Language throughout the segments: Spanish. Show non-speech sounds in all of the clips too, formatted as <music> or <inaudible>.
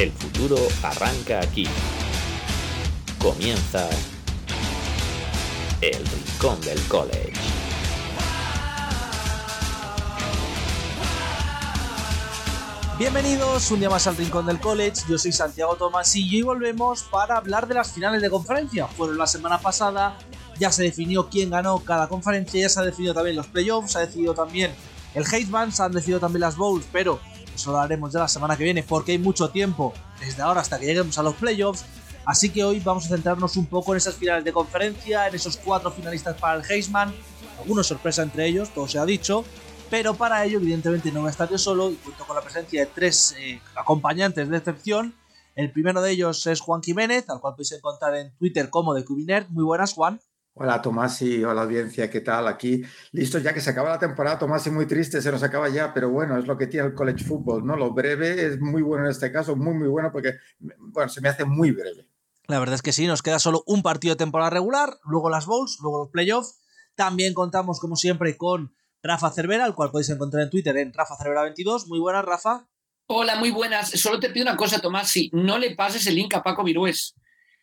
El futuro arranca aquí. Comienza el Rincón del College. Bienvenidos un día más al Rincón del College, yo soy Santiago Tomasillo y volvemos para hablar de las finales de conferencia. Fueron la semana pasada, ya se definió quién ganó cada conferencia, ya se ha definido también los playoffs, se ha decidido también el Hate se han decidido también las Bowls, pero eso lo haremos ya la semana que viene porque hay mucho tiempo desde ahora hasta que lleguemos a los playoffs. Así que hoy vamos a centrarnos un poco en esas finales de conferencia, en esos cuatro finalistas para el Heisman, alguna sorpresa entre ellos, todo se ha dicho, pero para ello, evidentemente, no voy a estar yo solo y cuento con la presencia de tres eh, acompañantes de excepción. El primero de ellos es Juan Jiménez, al cual podéis encontrar en Twitter como de Cubiner. Muy buenas, Juan. Hola Tomás y hola audiencia, ¿qué tal? Aquí listo ya que se acaba la temporada, Tomás, y muy triste, se nos acaba ya, pero bueno, es lo que tiene el college football, ¿no? Lo breve es muy bueno en este caso, muy, muy bueno porque, bueno, se me hace muy breve. La verdad es que sí, nos queda solo un partido de temporada regular, luego las bowls, luego los playoffs. También contamos, como siempre, con Rafa Cervera, al cual podéis encontrar en Twitter en Rafa Cervera22. Muy buenas, Rafa. Hola, muy buenas. Solo te pido una cosa, Tomás, si no le pases el link a Paco Virués,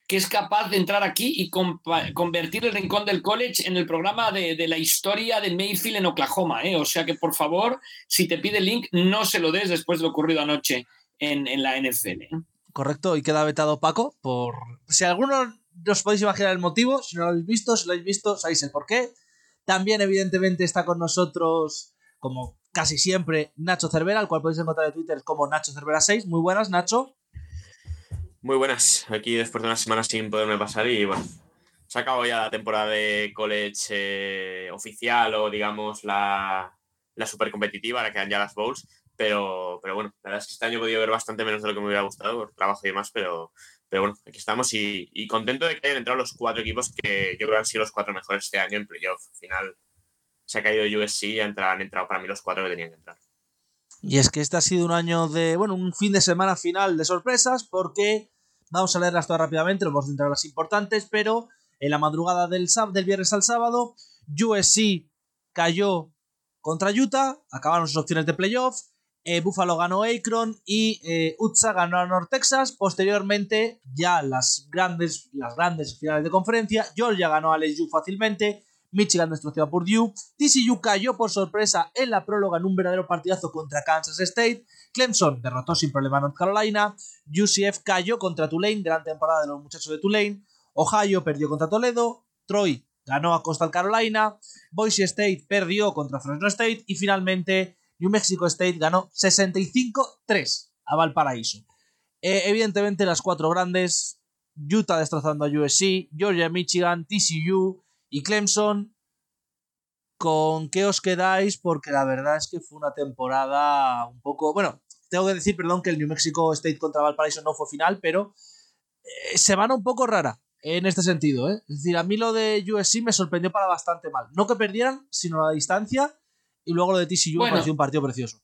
que es capaz de entrar aquí y convertir el Rincón del College en el programa de, la historia de Mayfield en Oklahoma. ¿eh? O sea que, por favor, si te pide el link, no se lo des después de lo ocurrido anoche en, la NFL. ¿eh? Correcto, y queda vetado Paco por... Si alguno os podéis imaginar el motivo, si no lo habéis visto, si lo habéis visto, sabéis el por qué. También, evidentemente, está con nosotros, como casi siempre, Nacho Cervera, al cual podéis encontrar en Twitter como Nacho Cervera 6. Muy buenas, Nacho. Muy buenas. Aquí después de una semana sin poderme pasar y bueno, se acabó ya la temporada de college eh, oficial o digamos la, la super competitiva, ahora quedan ya las bowls. Pero, pero bueno, la verdad es que este año he podido ver bastante menos de lo que me hubiera gustado por trabajo y demás, pero, pero bueno, aquí estamos y, contento de que hayan entrado los cuatro equipos que yo creo que han sido los cuatro mejores este año en playoff. Al final se ha caído USC y han entrado para mí los cuatro que tenían que entrar. Y es que este ha sido un año de, bueno, un fin de semana final de sorpresas porque vamos a leerlas todas rápidamente, lo vamos a centrar las importantes, pero en la madrugada del, del viernes al sábado, USC cayó contra Utah, acabaron sus opciones de playoff, eh, Buffalo ganó Akron y eh, Utsa ganó a North Texas. Posteriormente, ya las grandes, las grandes finales de conferencia, Georgia ganó a LSU fácilmente, Michigan destrozó a Purdue, TCU cayó por sorpresa en la próloga en un verdadero partidazo contra Kansas State, Clemson derrotó sin problema a North Carolina, UCF cayó contra Tulane, gran temporada de los muchachos de Tulane, Ohio perdió contra Toledo, Troy ganó a Coastal Carolina, Boise State perdió contra Fresno State y finalmente New Mexico State ganó 65-3 a Valparaíso. Eh, evidentemente las cuatro grandes, Utah destrozando a USC, Georgia, Michigan, TCU y Clemson. ¿Con qué os quedáis? Porque la verdad es que fue una temporada un poco... Bueno, tengo que decir, perdón, que el New Mexico State contra Valparaíso no fue final, pero eh, se van un poco rara en este sentido. ¿eh? Es decir, a mí lo de USC me sorprendió para bastante mal. No que perdieran, sino la distancia y luego lo de TCU bueno, me un partido precioso.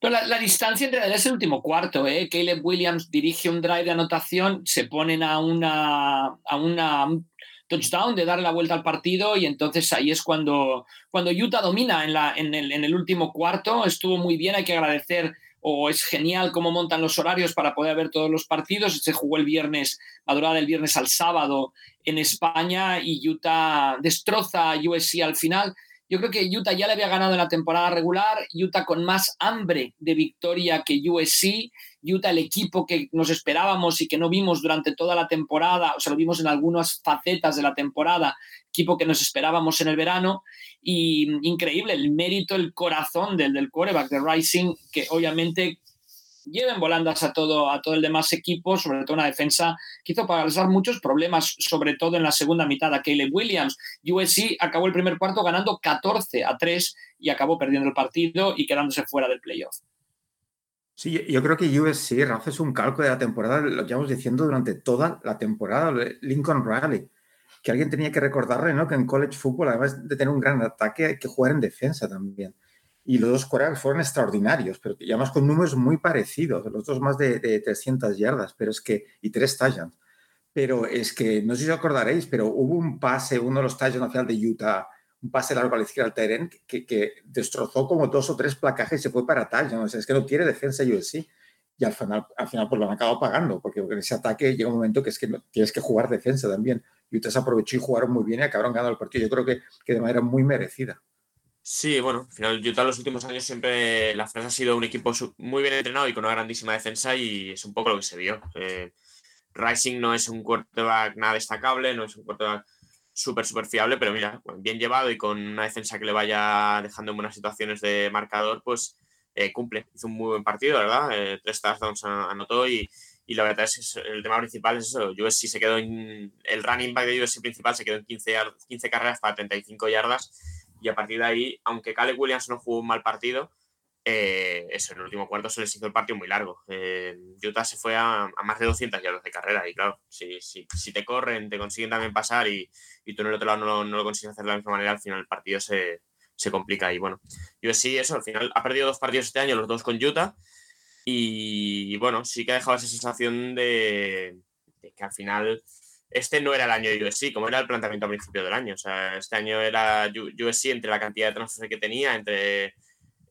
Pero la, distancia en realidad es el último cuarto. ¿eh? Caleb Williams dirige un drive de anotación, se ponen a una, a una touchdown de darle la vuelta al partido y entonces ahí es cuando, cuando Utah domina en, la, en, el, en el último cuarto. Estuvo muy bien, hay que agradecer o es genial cómo montan los horarios para poder ver todos los partidos. Se jugó el viernes, madrugada del viernes al sábado en España y Utah destroza a USC al final. Yo creo que Utah ya le había ganado en la temporada regular, Utah con más hambre de victoria que USC, Utah el equipo que nos esperábamos y que no vimos durante toda la temporada, o sea, lo vimos en algunas facetas de la temporada, equipo que nos esperábamos en el verano, y increíble el mérito, el corazón del, del quarterback de Rising, que obviamente lleven volandas a todo, a todo el demás equipo, sobre todo una defensa que hizo pasar muchos problemas, sobre todo en la segunda mitad a Caleb Williams. USC acabó el primer cuarto ganando 14 a 3 y acabó perdiendo el partido y quedándose fuera del playoff. Sí, yo creo que USC, Rafa, es un cálculo de la temporada, lo llevamos diciendo durante toda la temporada, Lincoln Riley, que alguien tenía que recordarle ¿no? que en college football, además de tener un gran ataque, hay que jugar en defensa también y los dos quarterbacks fueron extraordinarios, pero además con números muy parecidos, los dos más de, 300 yardas, pero es que, y tres touchdowns. Pero es que, no sé si os acordaréis, pero hubo un pase, uno de los touchdowns final de Utah, un pase largo a la izquierda al Teren, que, que, destrozó como dos o tres placajes y se fue para touchdown. O sea, es que no tiene defensa USC. y al final, al final pues lo han acabado pagando, porque en ese ataque llega un momento que es que tienes que jugar defensa también. Y ustedes aprovechó y jugaron muy bien y acabaron ganando el partido. Yo creo que, que de manera muy merecida. Sí, bueno, al final Utah en los últimos años siempre la frase ha sido un equipo muy bien entrenado y con una grandísima defensa y es un poco lo que se vio. Eh, Rising no es un quarterback nada destacable, no es un quarterback súper, súper fiable, pero mira, bien llevado y con una defensa que le vaya dejando en buenas situaciones de marcador, pues eh, cumple. Hizo un muy buen partido, ¿verdad? Eh, tres touchdowns anotó y, y, la verdad es que el tema principal es eso. USC se quedó en. El running back de USC principal se quedó en 15, 15 carreras para 35 yardas y a partir de ahí, aunque Caleb Williams no jugó un mal partido, eh, eso, en el último cuarto se les hizo el partido muy largo. Utah se fue a, más de 200 yardas de carrera y claro, si, si, si te corren, te consiguen también pasar y, y tú en el otro lado no, no, lo consigues hacer de la misma manera, al final el partido se, se complica. Y bueno, yo sí, eso, al final ha perdido dos partidos este año, los dos con Utah. Y bueno, sí que ha dejado esa sensación de, que al final este no era el año de USC, como era el planteamiento al principio del año. O sea, este año era USC entre la cantidad de transferencias que tenía, entre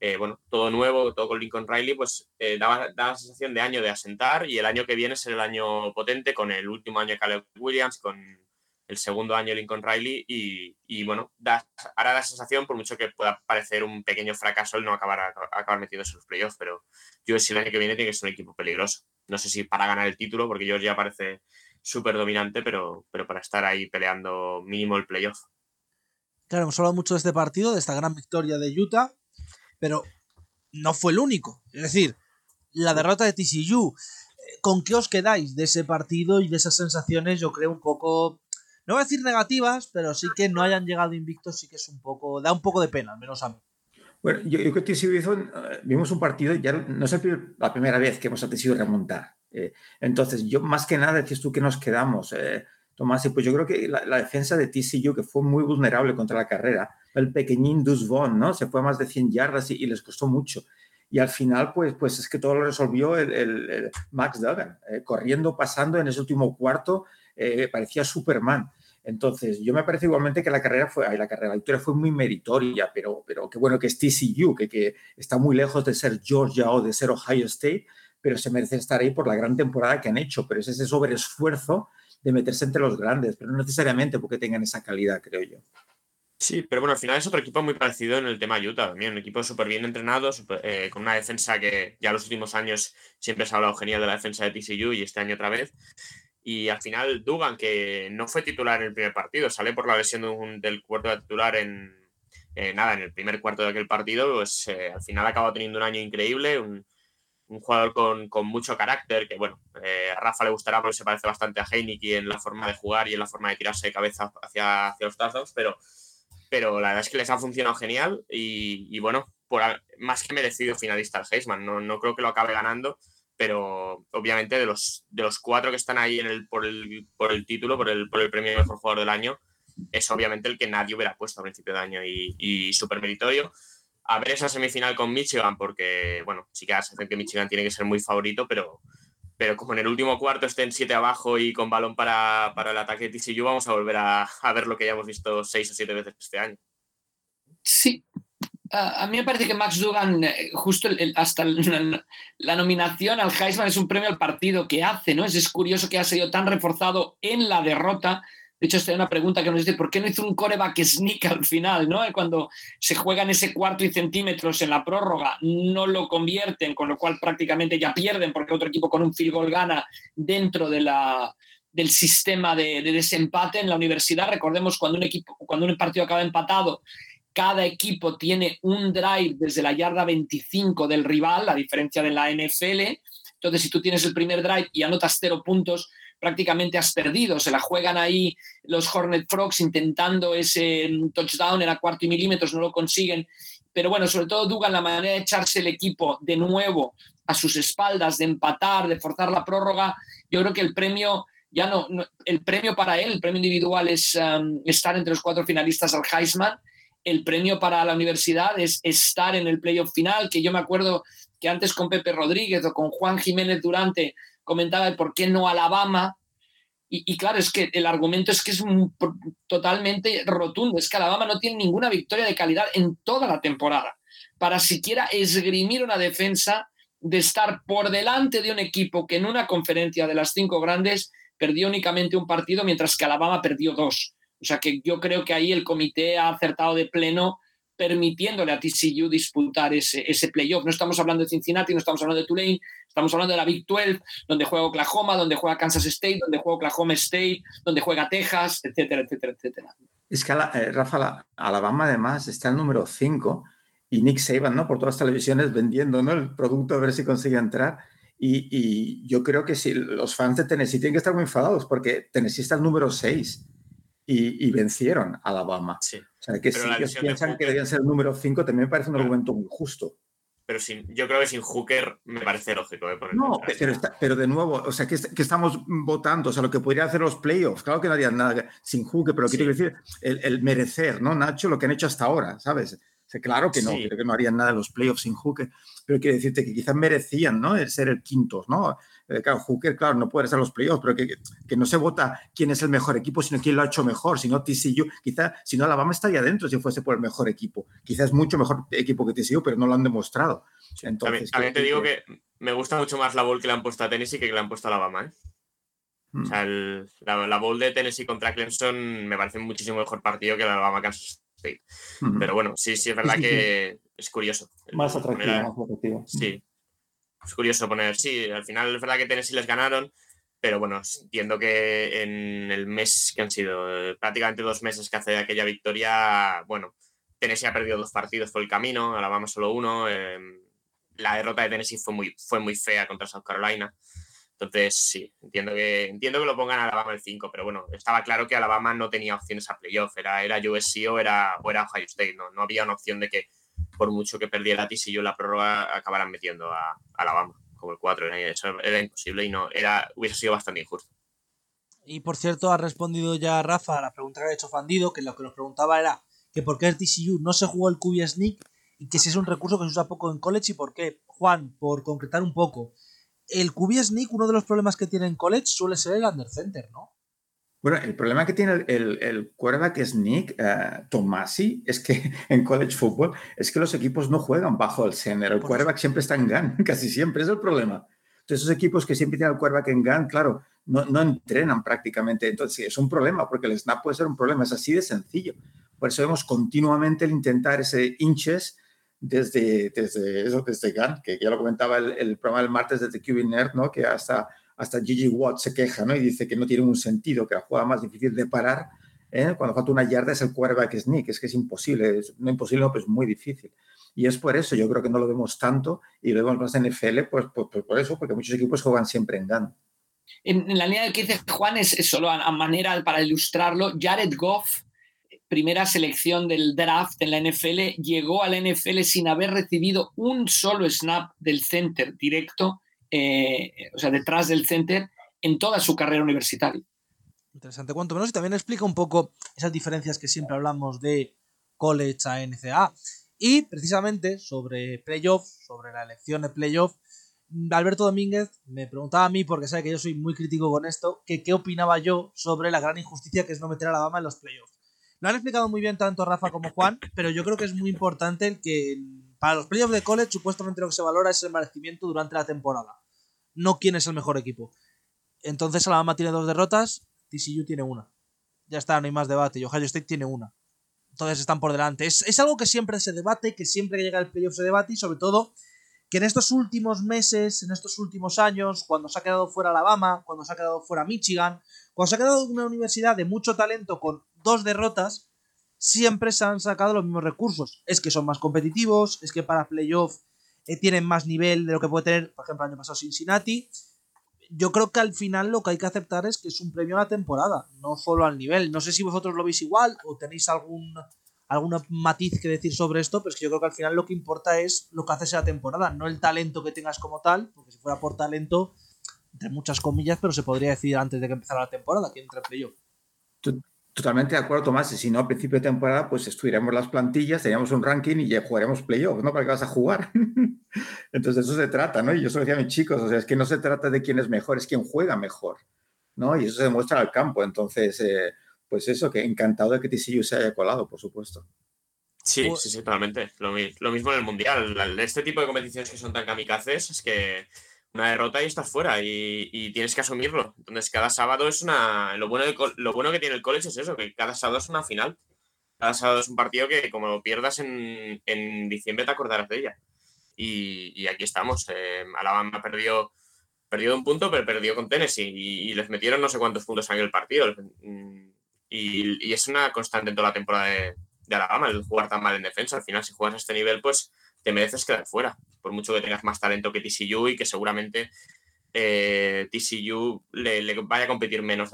eh, bueno, todo nuevo, todo con Lincoln Riley, pues eh, daba, la sensación de año de asentar y el año que viene será el año potente con el último año de Caleb Williams, con el segundo año Lincoln Riley y, y bueno, da, hará la sensación, por mucho que pueda parecer un pequeño fracaso el no acabar, acabar en los playoffs, pero yo el año que viene tiene que ser un equipo peligroso. No sé si para ganar el título, porque yo ya parece súper dominante, pero, pero para estar ahí peleando mínimo el playoff. Claro, hemos hablado mucho de este partido, de esta gran victoria de Utah, pero no fue el único. Es decir, la derrota de TCU. ¿Con qué os quedáis de ese partido y de esas sensaciones? Yo creo un poco no voy a decir negativas, pero sí que no hayan llegado invictos, sí que es un poco, da un poco de pena, al menos a mí. Bueno, yo, creo que TCU hizo, eh, vimos un partido, ya no es la primera vez que hemos decidido remontar. Eh, entonces, yo más que nada, decís tú que nos quedamos, eh, Tomás, y pues yo creo que la, defensa de TCU, que fue muy vulnerable contra la carrera, el pequeñín Dus ¿no? Se fue más de 100 yardas y, les costó mucho. Y al final, pues, pues es que todo lo resolvió el, Max Duggan, corriendo, pasando en ese último cuarto, parecía Superman. Entonces, yo me parece igualmente que la carrera fue, la carrera, la victoria fue muy meritoria, pero, pero qué bueno que es TCU, que, que está muy lejos de ser Georgia o de ser Ohio State, pero se merece estar ahí por la gran temporada que han hecho, pero es ese sobreesfuerzo de meterse entre los grandes, pero no necesariamente porque tengan esa calidad, creo yo. Sí, pero bueno, al final es otro equipo muy parecido en el tema Utah también, un equipo súper bien entrenado, eh, con una defensa que ya los últimos años siempre se ha hablado genial de la defensa de TCU y este año otra vez. Y al final Dugan, que no fue titular en el primer partido, sale por la lesión del cuarto de titular en eh, nada, en el primer cuarto de aquel partido, pues eh, al final acaba teniendo un año increíble, jugador con, mucho carácter, que bueno, eh, a Rafa le gustará porque se parece bastante a Heineken en la forma de jugar y en la forma de tirarse de cabeza hacia, hacia los touchdowns, pero, pero la verdad es que les ha funcionado genial y, bueno, por, más que merecido finalista el Heisman, no, no creo que lo acabe ganando, pero obviamente de los, de los cuatro que están ahí en el, por, el, por el título, por el, por el premio mejor jugador del año, es obviamente el que nadie hubiera puesto a principio de año y, y súper meritorio. A ver esa semifinal con Michigan, porque, bueno, sí que hace que Michigan tiene que ser muy favorito, pero, pero como en el último cuarto estén siete abajo y con balón para, para el ataque de TCU, vamos a volver a, a ver lo que ya hemos visto seis o siete veces este año. Sí, a mí me parece que Max Dugan, eh, justo hasta la, nominación al Heisman es un premio al partido que hace, ¿no? Es, es curioso que ha sido tan reforzado en la derrota. De hecho, esta es una pregunta que nos dice, ¿por qué no hizo un coreback sneak al final, ¿no? Cuando se juega en ese cuarto y centímetros en la prórroga, no lo convierten, con lo cual prácticamente ya pierden porque otro equipo con un field goal gana dentro de la, del sistema de, de desempate en la universidad. Recordemos cuando un equipo, cuando un partido acaba empatado, cada equipo tiene un drive desde la yarda 25 del rival, a diferencia de la NFL. Entonces, si tú tienes el primer drive y anotas cero puntos, prácticamente has perdido. Se la juegan ahí los Hornet Frogs intentando ese touchdown en a cuarto y milímetros, no lo consiguen. Pero bueno, sobre todo Dugan, la manera de echarse el equipo de nuevo a sus espaldas, de empatar, de forzar la prórroga, yo creo que el premio ya no, el premio para él, el premio individual es um, estar entre los cuatro finalistas al Heisman el premio para la universidad es estar en el playoff final, que yo me acuerdo que antes con Pepe Rodríguez o con Juan Jiménez Durante comentaba por qué no Alabama. Y, claro, es que el argumento es que es totalmente rotundo, es que Alabama no tiene ninguna victoria de calidad en toda la temporada. Para siquiera esgrimir una defensa de estar por delante de un equipo que en una conferencia de las cinco grandes perdió únicamente un partido, mientras que Alabama perdió dos. O sea que yo creo que ahí el comité ha acertado de pleno permitiéndole a TCU disputar ese, ese playoff. No estamos hablando de Cincinnati, no estamos hablando de Tulane, estamos hablando de la Big 12, donde juega Oklahoma, donde juega Kansas State, donde juega Oklahoma State, donde juega Texas, etcétera, etcétera, etcétera. Es que, eh, Rafa, Alabama además está el número 5 y Nick Saban, ¿no? Por todas las televisiones vendiendo, ¿no? El producto a ver si consigue entrar. Y, y, yo creo que si los fans de Tennessee tienen que estar muy enfadados porque Tennessee está el número 6 y, y, vencieron a Alabama. Sí. O sea, que si ellos piensan que debían ser el número 5, también me parece un argumento muy justo. Pero sin, yo creo que sin Hooker me parece lógico. ¿eh? no, pero, está, pero, de nuevo, o sea, que, que, estamos votando, o sea, lo que podría hacer los playoffs, claro que no harían nada sin Hooker, pero sí. quiero decir, el, el, merecer, ¿no, Nacho? Lo que han hecho hasta ahora, ¿sabes? Claro que no, sí. creo que no harían nada los playoffs sin Hooker, pero quiero decirte que quizás merecían ¿no? el ser el quinto, ¿no? Eh, claro, Hooker, claro, no puede ser los playoffs, pero que, que, no se vota quién es el mejor equipo, sino quién lo ha hecho mejor, si no TCU, quizás, si no Alabama estaría dentro si fuese por el mejor equipo, quizás es mucho mejor equipo que TCU, pero no lo han demostrado. Entonces, también, también te digo que... que me gusta mucho más la bowl que le han puesto a Tennessee que que le han puesto a Alabama, ¿eh? O sea, el, la, la, bowl de Tennessee contra Clemson me parece muchísimo mejor partido que la Alabama Kansas State. Uh -huh. Pero bueno, sí, sí, es verdad que es curioso. Más atractivo, más atractivo. Sí. Es curioso poner, sí, al final es verdad que Tennessee les ganaron, pero bueno, entiendo que en el mes que han sido eh, prácticamente dos meses que hace aquella victoria, bueno, Tennessee ha perdido dos partidos por el camino, Alabama solo uno. Eh, la derrota de Tennessee fue muy, fue muy fea contra South Carolina. Entonces, sí, entiendo que, entiendo que lo pongan a Alabama el 5, pero bueno, estaba claro que Alabama no tenía opciones a playoff, era, era USC o era, era Ohio State, no, no había una opción de que por mucho que perdiera TCU la prórroga acabaran metiendo a, a Alabama como el 4, era, eso era imposible y no, era, hubiese sido bastante injusto. Y por cierto, ha respondido ya Rafa a la pregunta que ha hecho Fandido, que lo que nos preguntaba era que por qué el TCU no se jugó el QB Sneak y que si es un recurso que se usa poco en college y por qué. Juan, por concretar un poco, el QB Sneak, uno de los problemas que tiene en college suele ser el under center, ¿no? Bueno, el problema que tiene el, el, el quarterback sneak, uh, Tomasi, es que <laughs> en college football, es que los equipos no juegan bajo el center. El quarterback siempre está en gun, <laughs> casi siempre, es el problema. Entonces, esos equipos que siempre tienen el quarterback en gun, claro, no, no entrenan prácticamente. Entonces, es un problema, porque el snap puede ser un problema, es así de sencillo. Por eso vemos continuamente el intentar ese inches desde, desde eso, desde gun, que ya lo comentaba el, el programa del martes desde QB Nerd, ¿no? Que hasta hasta Gigi Watt se queja ¿no? y dice que no tiene un sentido, que la jugada más difícil de parar ¿eh? cuando falta una yarda es el quarterback sneak, es que es imposible, es, no imposible, no, pues muy difícil. Y es por eso, yo creo que no lo vemos tanto y lo vemos más en NFL, pues, pues, pues por eso, porque muchos equipos juegan siempre en GAN. En, la línea que dice Juan, es, es solo a, a, manera para ilustrarlo, Jared Goff, primera selección del draft en la NFL, llegó a la NFL sin haber recibido un solo snap del center directo eh, o sea, detrás del center en toda su carrera universitaria. Interesante, cuanto menos, y también explica un poco esas diferencias que siempre hablamos de college a NCAA. Y precisamente sobre playoff, sobre la elección de playoff, Alberto Domínguez me preguntaba a mí, porque sabe que yo soy muy crítico con esto, que qué opinaba yo sobre la gran injusticia que es no meter a la Alabama en los playoffs. Lo han explicado muy bien tanto Rafa como Juan, pero yo creo que es muy importante que para los playoffs de college supuestamente lo que se valora es el merecimiento durante la temporada, no quién es el mejor equipo. Entonces Alabama tiene dos derrotas, TCU tiene una. Ya está, no hay más debate, y Ohio State tiene una. Entonces están por delante. Es, es algo que siempre se debate, que siempre que llega el playoff se debate y sobre todo que en estos últimos meses, en estos últimos años, cuando se ha quedado fuera Alabama, cuando se ha quedado fuera Michigan, cuando se ha quedado una universidad de mucho talento con dos derrotas, siempre se han sacado los mismos recursos. Es que son más competitivos, es que para playoff eh, tienen más nivel de lo que puede tener, por ejemplo, el año pasado Cincinnati. Yo creo que al final lo que hay que aceptar es que es un premio a la temporada, no solo al nivel. No sé si vosotros lo veis igual o tenéis algún alguna matiz que decir sobre esto, pero es que yo creo que al final lo que importa es lo que haces en la temporada, no el talento que tengas como tal, porque si fuera por talento, entre muchas comillas, pero se podría decir antes de que empezara la temporada, que entre playoff. Totalmente de acuerdo, Tomás. Y si no, a principio de temporada, pues estudiaremos las plantillas, teníamos un ranking y ya jugaremos playoff, ¿no? ¿Para qué vas a jugar? <laughs> Entonces, eso se trata, ¿no? Y yo eso decía a mis chicos, o sea, es que no se trata de quién es mejor, es quién juega mejor, ¿no? Y eso se demuestra al campo. Entonces, eh, pues eso, que encantado de que TCU se haya colado, por supuesto. Sí, Pues- sí, sí, totalmente. Lo, mi- lo mismo en el Mundial. Este tipo de competiciones que son tan kamikazes es que una derrota y estás fuera y, tienes que asumirlo. Entonces, cada sábado es una. Lo bueno, de lo bueno que tiene el college es eso, que cada sábado es una final. Cada sábado es un partido que, como lo pierdas en, en diciembre, te acordarás de ella. Y, aquí estamos. Eh, Alabama perdió, perdió un punto, pero perdió con Tennessee y, les metieron no sé cuántos puntos en el partido. Y, y es una constante en toda la temporada de, de Alabama el jugar tan mal en defensa. Al final, si juegas a este nivel, pues te mereces quedar fuera. Por mucho que tengas más talento que TCU y que seguramente eh, TCU le, vaya a competir menos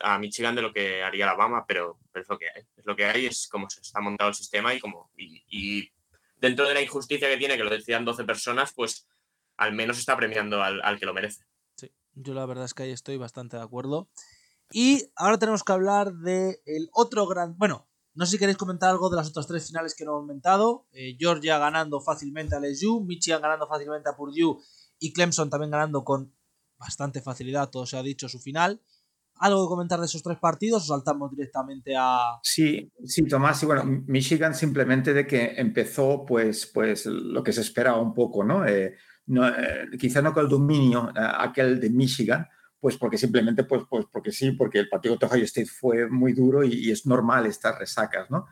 a Michigan de lo que haría Alabama, pero, pero es lo que hay. Es lo que hay, es como se está montado el sistema y como y, dentro de la injusticia que tiene, que lo decían 12 personas, pues al menos está premiando al, al que lo merece. Sí, yo la verdad es que ahí estoy bastante de acuerdo. Y ahora tenemos que hablar de el otro gran. Bueno, no sé si queréis comentar algo de las otras tres finales que no hemos comentado. Eh, Georgia ganando fácilmente a LSU, Michigan ganando fácilmente a Purdue y Clemson también ganando con bastante facilidad, todo se ha dicho, su final. ¿Algo que comentar de esos tres partidos o saltamos directamente a. Sí, sí, Tomás, y bueno, Michigan simplemente de que empezó pues, pues lo que se esperaba un poco, ¿no? Eh, no eh, quizá no con el dominio eh, aquel de Michigan, pues porque simplemente, pues, pues porque sí, porque el partido de Ohio State fue muy duro y, es normal estas resacas, ¿no?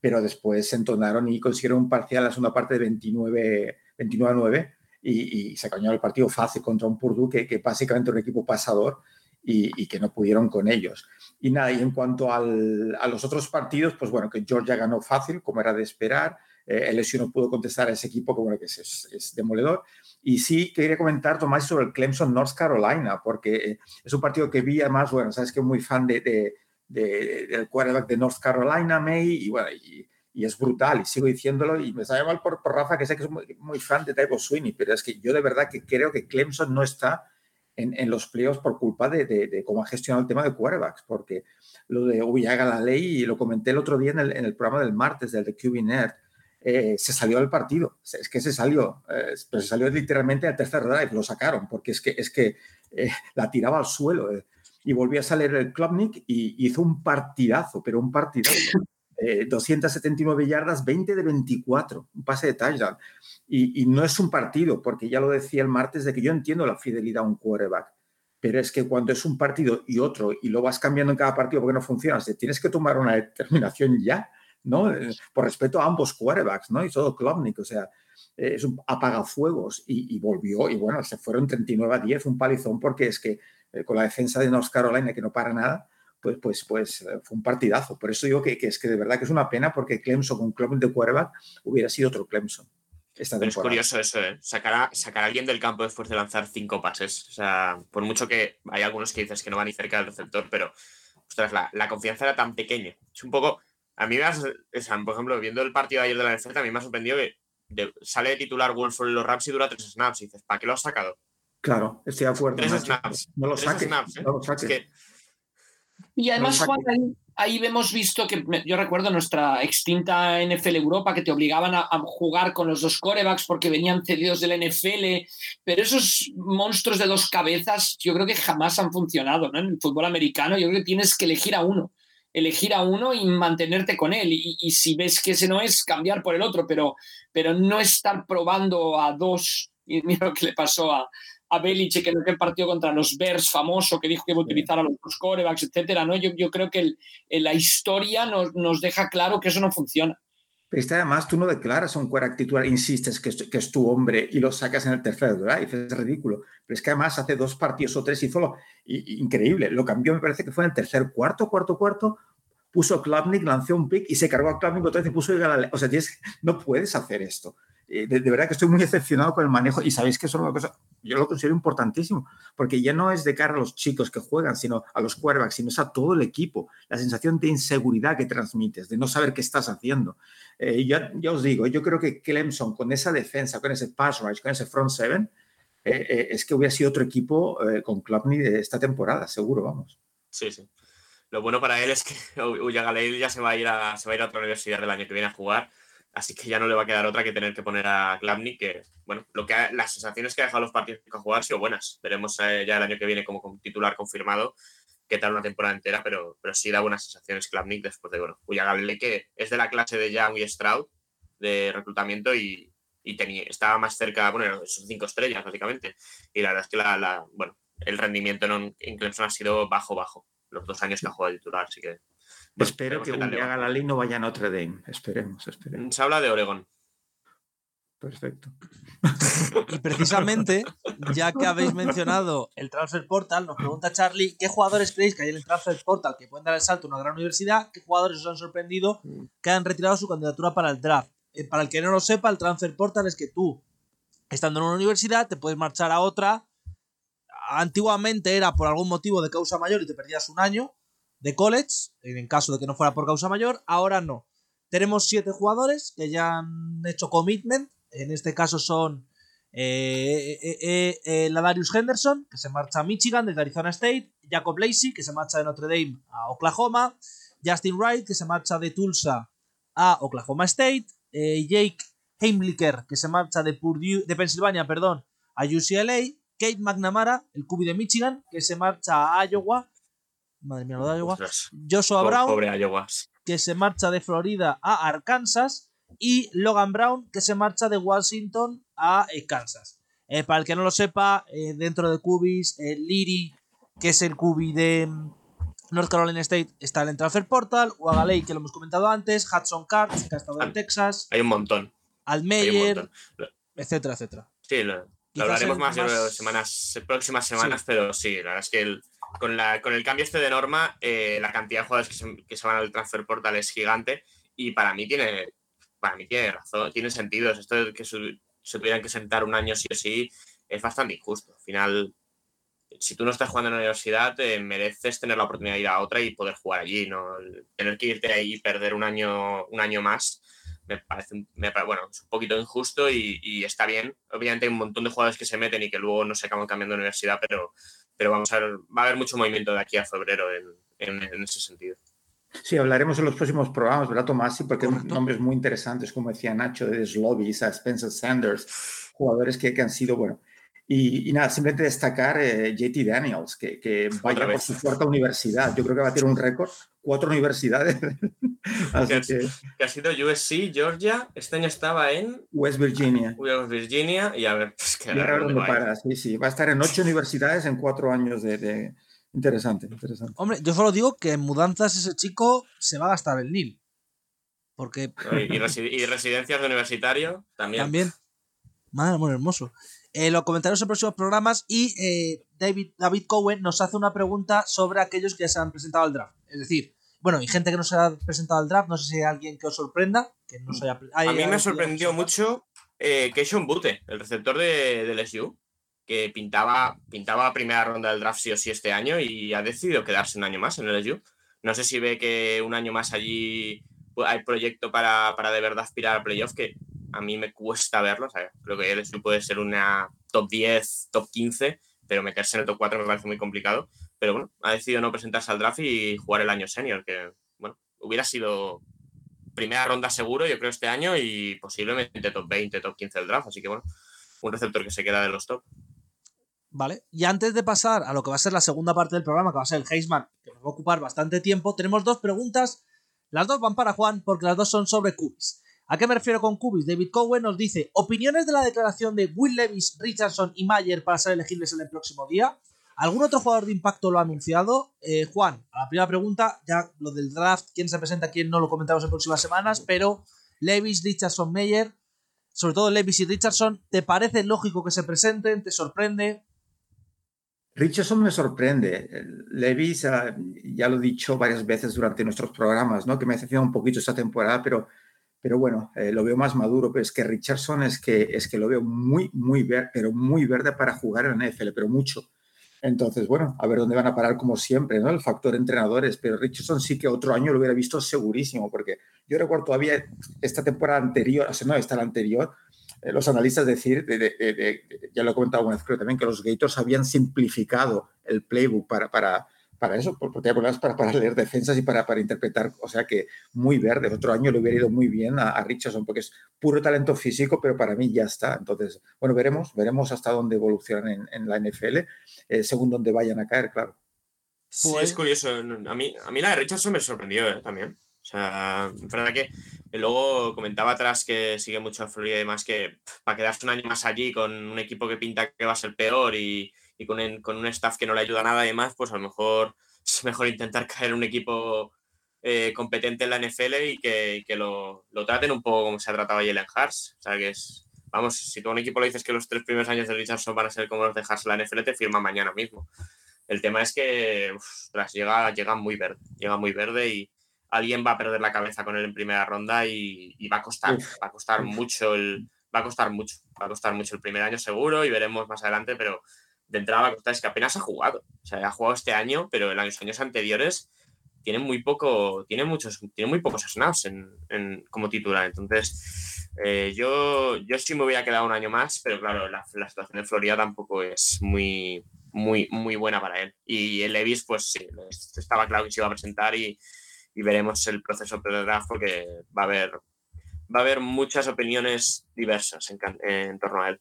Pero después se entonaron y consiguieron un parcial la segunda parte de 29, 29 a 9 y, se cañó el partido fácil contra un Purdue que, básicamente era un equipo pasador y, que no pudieron con ellos. Y nada, y en cuanto al, a los otros partidos, pues bueno, que Georgia ganó fácil, como era de esperar. Eh, LSU no pudo contestar a ese equipo, que bueno, que es, es, es, demoledor. Y sí quería comentar, Tomás, sobre el Clemson North Carolina, porque es un partido que vi, además, bueno, sabes que muy fan de, de, de, del quarterback de North Carolina, May, y bueno, y, y, es brutal, y sigo diciéndolo, y me sale mal por, por Rafa, que sé que es muy, muy fan de Tybo Sweeney, pero es que yo de verdad que creo que Clemson no está en, en, los playoffs por culpa de, cómo ha gestionado el tema de quarterbacks, porque lo de uy, haga la ley, y lo comenté el otro día en el, en el programa del martes, del de QB Nerd, eh, se salió del partido, es que se salió, eh, pero se salió literalmente al tercer drive, lo sacaron, porque es que, es que eh, la tiraba al suelo, y volvió a salir el Klubnik y hizo un partidazo, pero un partidazo. <laughs> 279 yardas, 20 de 24, un pase de touchdown. Y, y, no es un partido, porque ya lo decía el martes, de que yo entiendo la fidelidad a un quarterback, pero es que cuando es un partido y otro y lo vas cambiando en cada partido porque no funciona, tienes que tomar una determinación ya, ¿no? Por respeto a ambos quarterbacks, ¿no? Y todo Klubnik, o sea, es un apagafuegos y, y, volvió y bueno, se fueron 39 a 10, un palizón, porque es que eh, con la defensa de North Carolina que no para nada, pues, pues, pues fue un partidazo. Por eso digo que, que, es que de verdad que es una pena porque Clemson con Club de quarterback hubiera sido otro Clemson. Esta Pero es curioso eso, ¿eh? sacar, a, sacar a alguien del campo después de lanzar cinco pases. O sea, por mucho que hay algunos que dices que no van ni cerca del receptor, pero ostras, la, la confianza era tan pequeña. Es un poco. A mí me ha, o sea, por ejemplo, viendo el partido de ayer de la NFL, a mí me ha sorprendido que de, sale de titular Wolford en los Raps y dura tres snaps. Y dices, ¿para qué lo has sacado? Claro, estoy de acuerdo. Tres snaps. No lo tres saques. Snaps, ¿eh? no lo saques. Es que, y además, Juan, ahí, ahí, hemos visto que yo recuerdo nuestra extinta NFL Europa que te obligaban a, a, jugar con los dos corebacks porque venían cedidos de la NFL, pero esos monstruos de dos cabezas yo creo que jamás han funcionado ¿no? en el fútbol americano. Yo creo que tienes que elegir a uno, elegir a uno y mantenerte con él. Y, y si ves que ese no es, cambiar por el otro, pero, pero no estar probando a dos. Y <laughs> mira lo que le pasó a, a Belichick en aquel partido contra los Bears famoso que dijo que iba a utilizar a los corebacks, etcétera, ¿no? Yo, yo creo que el, el, la historia nos, nos, deja claro que eso no funciona. Pero este además tú no declaras a un quarterback titular, insistes que es, que es, tu hombre y lo sacas en el tercer drive, es ridículo. Pero es que además hace dos partidos o tres hizo lo y, increíble. Lo cambió, me parece que fue en el tercer cuarto, cuarto, cuarto, puso Klubnik, lanzó un pick y se cargó a Klubnik otra vez y puso O sea, no puedes hacer esto. De, de, verdad que estoy muy decepcionado con el manejo y sabéis que es una cosa, yo lo considero importantísimo, porque ya no es de cara a los chicos que juegan, sino a los quarterbacks, sino es a todo el equipo, la sensación de inseguridad que transmites, de no saber qué estás haciendo. Eh, ya, ya, os digo, yo creo que Clemson con esa defensa, con ese pass rush, con ese front seven, eh, eh, es que hubiera sido otro equipo con Klubnik de esta temporada, seguro, vamos. Sí, sí. Lo bueno para él es que <laughs> Ullagalei ya se va, a ir a, se va a ir a otra universidad del año que viene a jugar así que ya no le va a quedar otra que tener que poner a Klubnik, que, bueno, lo que ha, las sensaciones que ha dejado los partidos que ha jugado han sido buenas. Veremos eh, ya el año que viene como titular confirmado, qué tal una temporada entera, pero, pero sí da buenas sensaciones Klapnik después de, bueno, Galilei, que es de la clase de Young y Stroud de reclutamiento y, y tenía, estaba más cerca, bueno, son cinco estrellas básicamente, y la verdad es que la, bueno, el rendimiento en, Clemson ha sido bajo, bajo, los dos años que ha jugado titular, así que... Espero que Galilei no vaya a Notre Dame, esperemos, esperemos. Se habla de Oregon. Perfecto. Y precisamente, ya que habéis mencionado el Transfer Portal, nos pregunta Charlie, ¿qué jugadores creéis que hay en el Transfer Portal que pueden dar el salto a una gran universidad? ¿Qué jugadores os han sorprendido que han retirado su candidatura para el draft? Eh, para el que no lo sepa, el Transfer Portal es que tú, estando en una universidad, te puedes marchar a otra. Antiguamente era por algún motivo de causa mayor y te perdías un año de college, en caso de que no fuera por causa mayor, ahora no. Tenemos siete jugadores que ya han hecho commitment en este caso son eh, eh, eh, la Darius Henderson, que se marcha a Michigan desde Arizona State, Jacob Lacey, que se marcha de Notre Dame a Oklahoma, Justin Wright, que se marcha de Tulsa a Oklahoma State, Jake Heimlicker, que se marcha de, Purdue, Pensilvania perdón, a UCLA, Kate McNamara, el cubi de Michigan, que se marcha a Iowa, madre mía, lo de Iowa, Joshua Brown, que se marcha de Florida a Arkansas, y Logan Brown, que se marcha de Washington a eh, Kansas. Eh, para el que no lo sepa, eh, dentro de Cubis, Liri, que es el Cubi de mm, North Carolina State, está en el Transfer Portal, Wagalei, que lo hemos comentado antes, Hudson Card, que ha estado en Texas. Hay un montón. Almeyer, etcétera, etcétera. Sí, lo, hablaremos más, en semanas, próximas semanas, pero sí, la verdad es que con, la, con el cambio este de norma, la cantidad de jugadores que se, que van al Transfer Portal es gigante y para mí tiene, para mí tiene razón, tiene sentido. Esto de que se, tuvieran que sentar un año sí o sí es bastante injusto. Al final, si tú no estás jugando en la universidad, te mereces tener la oportunidad de ir a otra y poder jugar allí. ¿no? Tener que irte ahí y perder un año, un año más me parece, bueno, es un poquito injusto y, está bien. Obviamente hay un montón de jugadores que se meten y que luego no se acaban cambiando de universidad, pero, pero vamos a ver, va a haber mucho movimiento de aquí a febrero en ese sentido. Sí, hablaremos en los próximos programas, ¿verdad, Tomás? porque hay nombres muy interesantes, como decía Nacho, de Slobbies, a Spencer Sanders, jugadores que, que han sido, bueno. Y, nada, simplemente destacar eh, JT Daniels, que, que vaya por su cuarta universidad. Yo creo que va a tener un récord, cuatro universidades. <laughs> Así que, que, ha sido USC, Georgia, este año estaba en West Virginia. West Virginia, y a ver, pues, que a ver dónde para. Sí, sí, va a estar en ocho universidades en cuatro años de Interesante, interesante. Hombre, yo solo digo que en mudanzas ese chico se va a gastar el NIL. Porque... Y, residencias de universitario también. También. Madre, muy hermoso. Eh, lo comentaremos en próximos programas y eh, David, David Cowen nos hace una pregunta sobre aquellos que ya se han presentado al draft. Es decir, bueno, y gente que no se ha presentado al draft, no sé si hay alguien que os sorprenda. Que no se haya, a mí me sorprendió mucho eh, Keishon Bute, el receptor de, de LSU que pintaba, pintaba primera ronda del draft sí o sí este año y ha decidido quedarse un año más en el LSU. No sé si ve que un año más allí hay proyecto para, para de verdad aspirar a playoff, que a mí me cuesta verlo. creo que LSU puede ser una top 10, top 15, pero meterse en el top 4 me parece muy complicado. Pero bueno, ha decidido no presentarse al draft y jugar el año senior, que bueno, hubiera sido primera ronda seguro, yo creo, este año y posiblemente top 20, top 15 del draft. Así que bueno, un receptor que se queda de los top. ¿Vale? Y antes de pasar a lo que va a ser la segunda parte del programa, que va a ser el Heisman, que nos va a ocupar bastante tiempo, tenemos dos preguntas. Las dos van para Juan, porque las dos son sobre Cubis. ¿A qué me refiero con Cubis? David Cowen nos dice: ¿Opiniones de la declaración de Will Levis, Richardson y Mayer para ser elegibles en el próximo día? ¿Algún otro jugador de impacto lo ha anunciado? Eh, Juan, a la primera pregunta, ya lo del draft, quién se presenta, quién no lo comentamos en próximas semanas, pero Levis, Richardson, Mayer, sobre todo Levis y Richardson, ¿te parece lógico que se presenten? ¿Te sorprende? Richardson me sorprende. Levis, ya lo he dicho varias veces durante nuestros programas, ¿no? que me ha decepcionado un poquito esta temporada, pero, pero bueno, eh, lo veo más maduro. Pero es que Richardson es que, es que lo veo muy, muy verde, pero muy verde para jugar en la NFL, pero mucho. Entonces, bueno, a ver dónde van a parar como siempre, ¿no? El factor entrenadores, pero Richardson sí que otro año lo hubiera visto segurísimo, porque yo recuerdo todavía esta temporada anterior, o sea, no, esta la anterior, eh, los analistas decir, ya lo he comentado alguna vez, creo también, que los Gators habían simplificado el playbook para, para, para eso, porque para, para, leer defensas y para, para interpretar, o sea que muy verde. Otro año le hubiera ido muy bien a, Richardson, porque es puro talento físico, pero para mí ya está. Entonces, bueno, veremos, veremos hasta dónde evolucionan en, en la NFL, eh, según dónde vayan a caer, claro. Sí, Pues- es curioso. A mí, a mí la de Richardson me sorprendió eh, también. O sea, es verdad que luego comentaba atrás que sigue mucho a Florida y demás que pff, para quedarse un año más allí con un equipo que pinta que va a ser peor y, y con, en- con un staff que no le ayuda nada y demás, pues a lo mejor es mejor intentar <laughs> caer un equipo eh, competente en la NFL y que, que lo, lo traten un poco como se ha tratado a Jalen Hurts. O sea, que es, vamos, si tú a un equipo le dices que los tres primeros años de Richardson van a ser como los de Hurts en la NFL, te firma mañana mismo. El tema es que ostras, llega, llega muy verde, llega muy verde y alguien va a perder la cabeza con él en primera ronda y, y va a costar, Uf, va a costar mucho el, va a costar mucho, va a costar mucho el primer año seguro y veremos más adelante, pero de entrada va a es que apenas ha jugado, o sea, ha jugado este año, pero en los años anteriores tiene muy poco, tiene muchos, tiene muy pocos snaps en, como titular, entonces eh, yo, yo sí me hubiera quedado un año más, pero claro, la, situación en Florida tampoco es muy, muy, muy buena para él. Y el Levis, pues sí, estaba claro que se iba a presentar y, veremos el proceso pre-draft porque va a haber, va a haber muchas opiniones diversas en torno a él.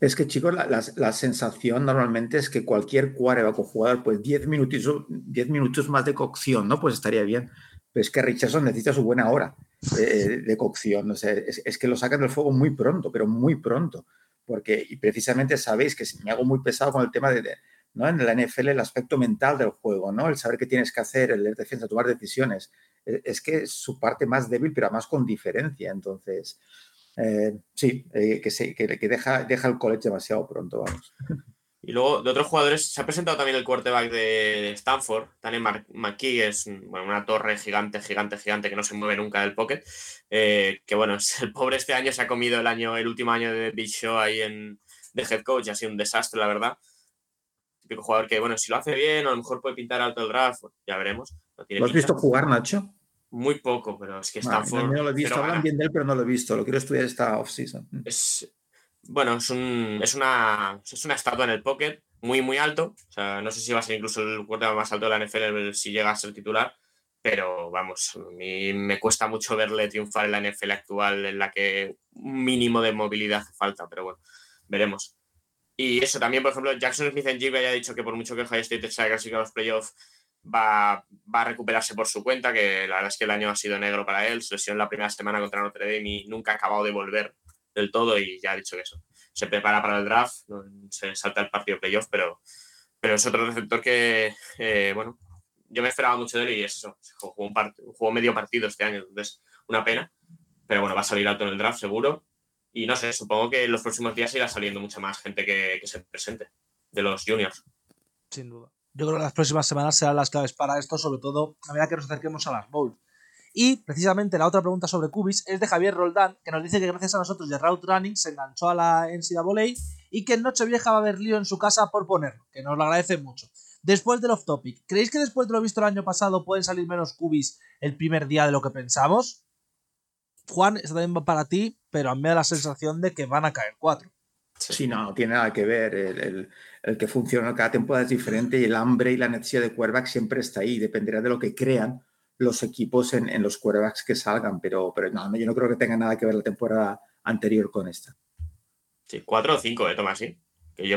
Es que, chicos, la, la- la sensación normalmente es que cualquier quarterback o jugador, pues 10 minutos, 10 minutos más de cocción, ¿no? Pues estaría bien. Pero es que Richardson necesita su buena hora eh, de cocción. O sea, es, es que lo sacan del fuego muy pronto, pero muy pronto. Porque, y precisamente sabéis que me hago muy pesado con el tema de, de, ¿no? En la NFL, el aspecto mental del juego, ¿no? El saber qué tienes que hacer, el leer defensa, tomar decisiones. Es, es que es su parte más débil, pero además con diferencia. Entonces, eh, sí, eh, que, se, que, que, deja, deja el college demasiado pronto, vamos. <laughs> Y luego, de otros jugadores, se ha presentado también el quarterback de Stanford, Daniel Mar McKee, es bueno, una torre gigante, gigante, gigante que no se mueve nunca del pocket. Eh, que bueno, <laughs> el pobre este año se ha comido el año, el último año de Big Show ahí en, de head coach, ha sido un desastre, la verdad. Típico jugador que, bueno, si lo hace bien, a lo mejor puede pintar alto el draft, ya veremos. ¿Lo, ¿Lo has visto jugar, Nacho? Muy poco, pero es que Stanford. Vale, no lo he visto, hablan bien de él, pero no lo he visto. Lo quiero estudiar esta off-season. Es, bueno, es, un, es, una, es una estatua en el pocket, muy, muy alto. O sea, no sé si va a ser incluso el quarterback más alto de la NFL si llega a ser titular, pero vamos, a mí me cuesta mucho verle triunfar en la NFL actual, en la que un mínimo de movilidad hace falta, pero bueno, veremos. Y eso también, por ejemplo, Jackson Smith en Jigbe haya dicho que por mucho que Ohio State se haya clasificado a los playoffs, va, va, a recuperarse por su cuenta, que la verdad es que el año ha sido negro para él, lesionó la primera semana contra Notre Dame y nunca ha acabado de volver del todo y ya ha dicho que eso. Se prepara para el draft, se salta el partido playoff, pero, pero es otro receptor que, eh, bueno, yo me esperaba mucho de él y es eso, jugó, un medio partido este año, entonces una pena, pero bueno, va a salir alto en el draft seguro y no sé, supongo que en los próximos días irá saliendo mucha más gente que, que se presente de los juniors. Sin duda. Yo creo que las próximas semanas serán las claves para esto, sobre todo a medida que nos acerquemos a las bowls. Y precisamente la otra pregunta sobre Cubis es de Javier Roldán, que nos dice que gracias a nosotros de Route Running se enganchó a la NCAA y que en Nochevieja va a haber lío en su casa por ponerlo, que nos lo agradece mucho. Después del off topic, ¿creéis que después de lo visto el año pasado pueden salir menos Cubis el primer día de lo que pensamos? Juan, esto también para ti, pero a mí me da la sensación de que van a caer cuatro. Sí, sí no, no tiene nada que ver. El, el, el, que funciona cada temporada es diferente y el hambre y la necesidad de quarterback siempre está ahí. Dependerá de lo que crean los equipos en, en los quarterbacks que salgan, pero, pero no, yo no creo que tenga nada que ver la temporada anterior con esta. Sí, cuatro o cinco, eh, Tomás, sí. Que yo,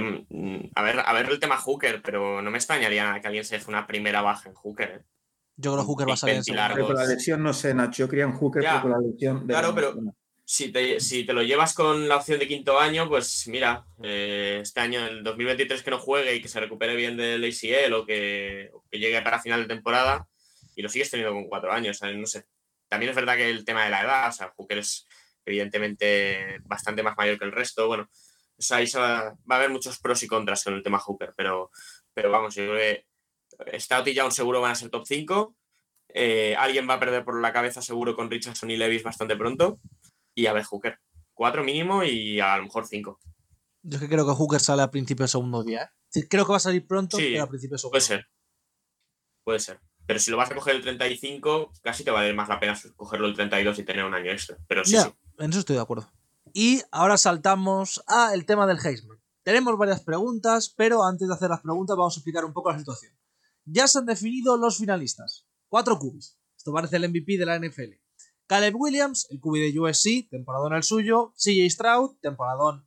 a ver, a ver el tema Hooker, pero no me extrañaría que alguien se deje una primera baja en Hooker. ¿eh? Yo creo que Hooker va a salir en con la lesión no sé, Nacho. Yo quería en Hooker, ya, pero con la lesión. De claro, la... pero si te, si te, lo llevas con la opción de quinto año, pues mira, eh, este año, el 2023 que no juegue y que se recupere bien del ACL o que, llegue para final de temporada y lo sigues teniendo con cuatro años, no sé. También es verdad que el tema de la edad, o sea, Hooker es evidentemente bastante más mayor que el resto, bueno, o sea, ahí se va, va, a haber muchos pros y contras con el tema Hooker, pero, pero vamos, yo creo que Stout y Young seguro van a ser top 5. Eh, alguien va a perder por la cabeza seguro con Richardson y Levis bastante pronto. Y a ver, Hooker. Cuatro mínimo y a lo mejor cinco. Yo es que creo que Hooker sale a principio del segundo día. ¿eh? Sí, creo que va a salir pronto, sí, pero a principio del segundo Puede ser. Puede ser. Pero si lo vas a coger el 35, casi te vale más la pena cogerlo el 32 y tener un año extra. Pero sí, ya, sí. En eso estoy de acuerdo. Y ahora saltamos a el tema del Heisman. Tenemos varias preguntas, pero antes de hacer las preguntas vamos a explicar un poco la situación. Ya se han definido los finalistas. Cuatro cubis. Esto parece el MVP de la NFL. Caleb Williams, el cubi de USC, temporadón el suyo. CJ Stroud, temporadón.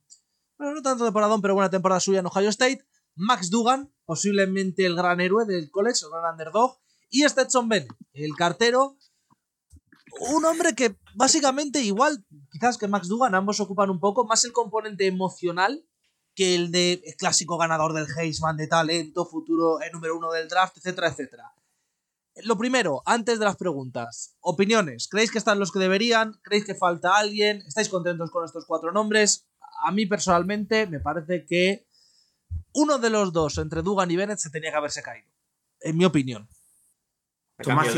Bueno, no tanto temporadón, pero buena temporada suya en Ohio State. Max Dugan, posiblemente el gran héroe del college, el gran underdog, y Stetson Bennett, el cartero, un hombre que básicamente igual, quizás que Max Dugan, ambos ocupan un poco más el componente emocional que el de clásico ganador del Heisman de talento, futuro el número uno del draft, etcétera, etcétera. Lo primero, antes de las preguntas, opiniones. ¿Creéis que están los que deberían? ¿Creéis que falta alguien? ¿Estáis contentos con estos cuatro nombres? A mí personalmente me parece que uno de los dos, entre Dugan y Bennett, se tenía que haberse caído. En mi opinión. Tomás,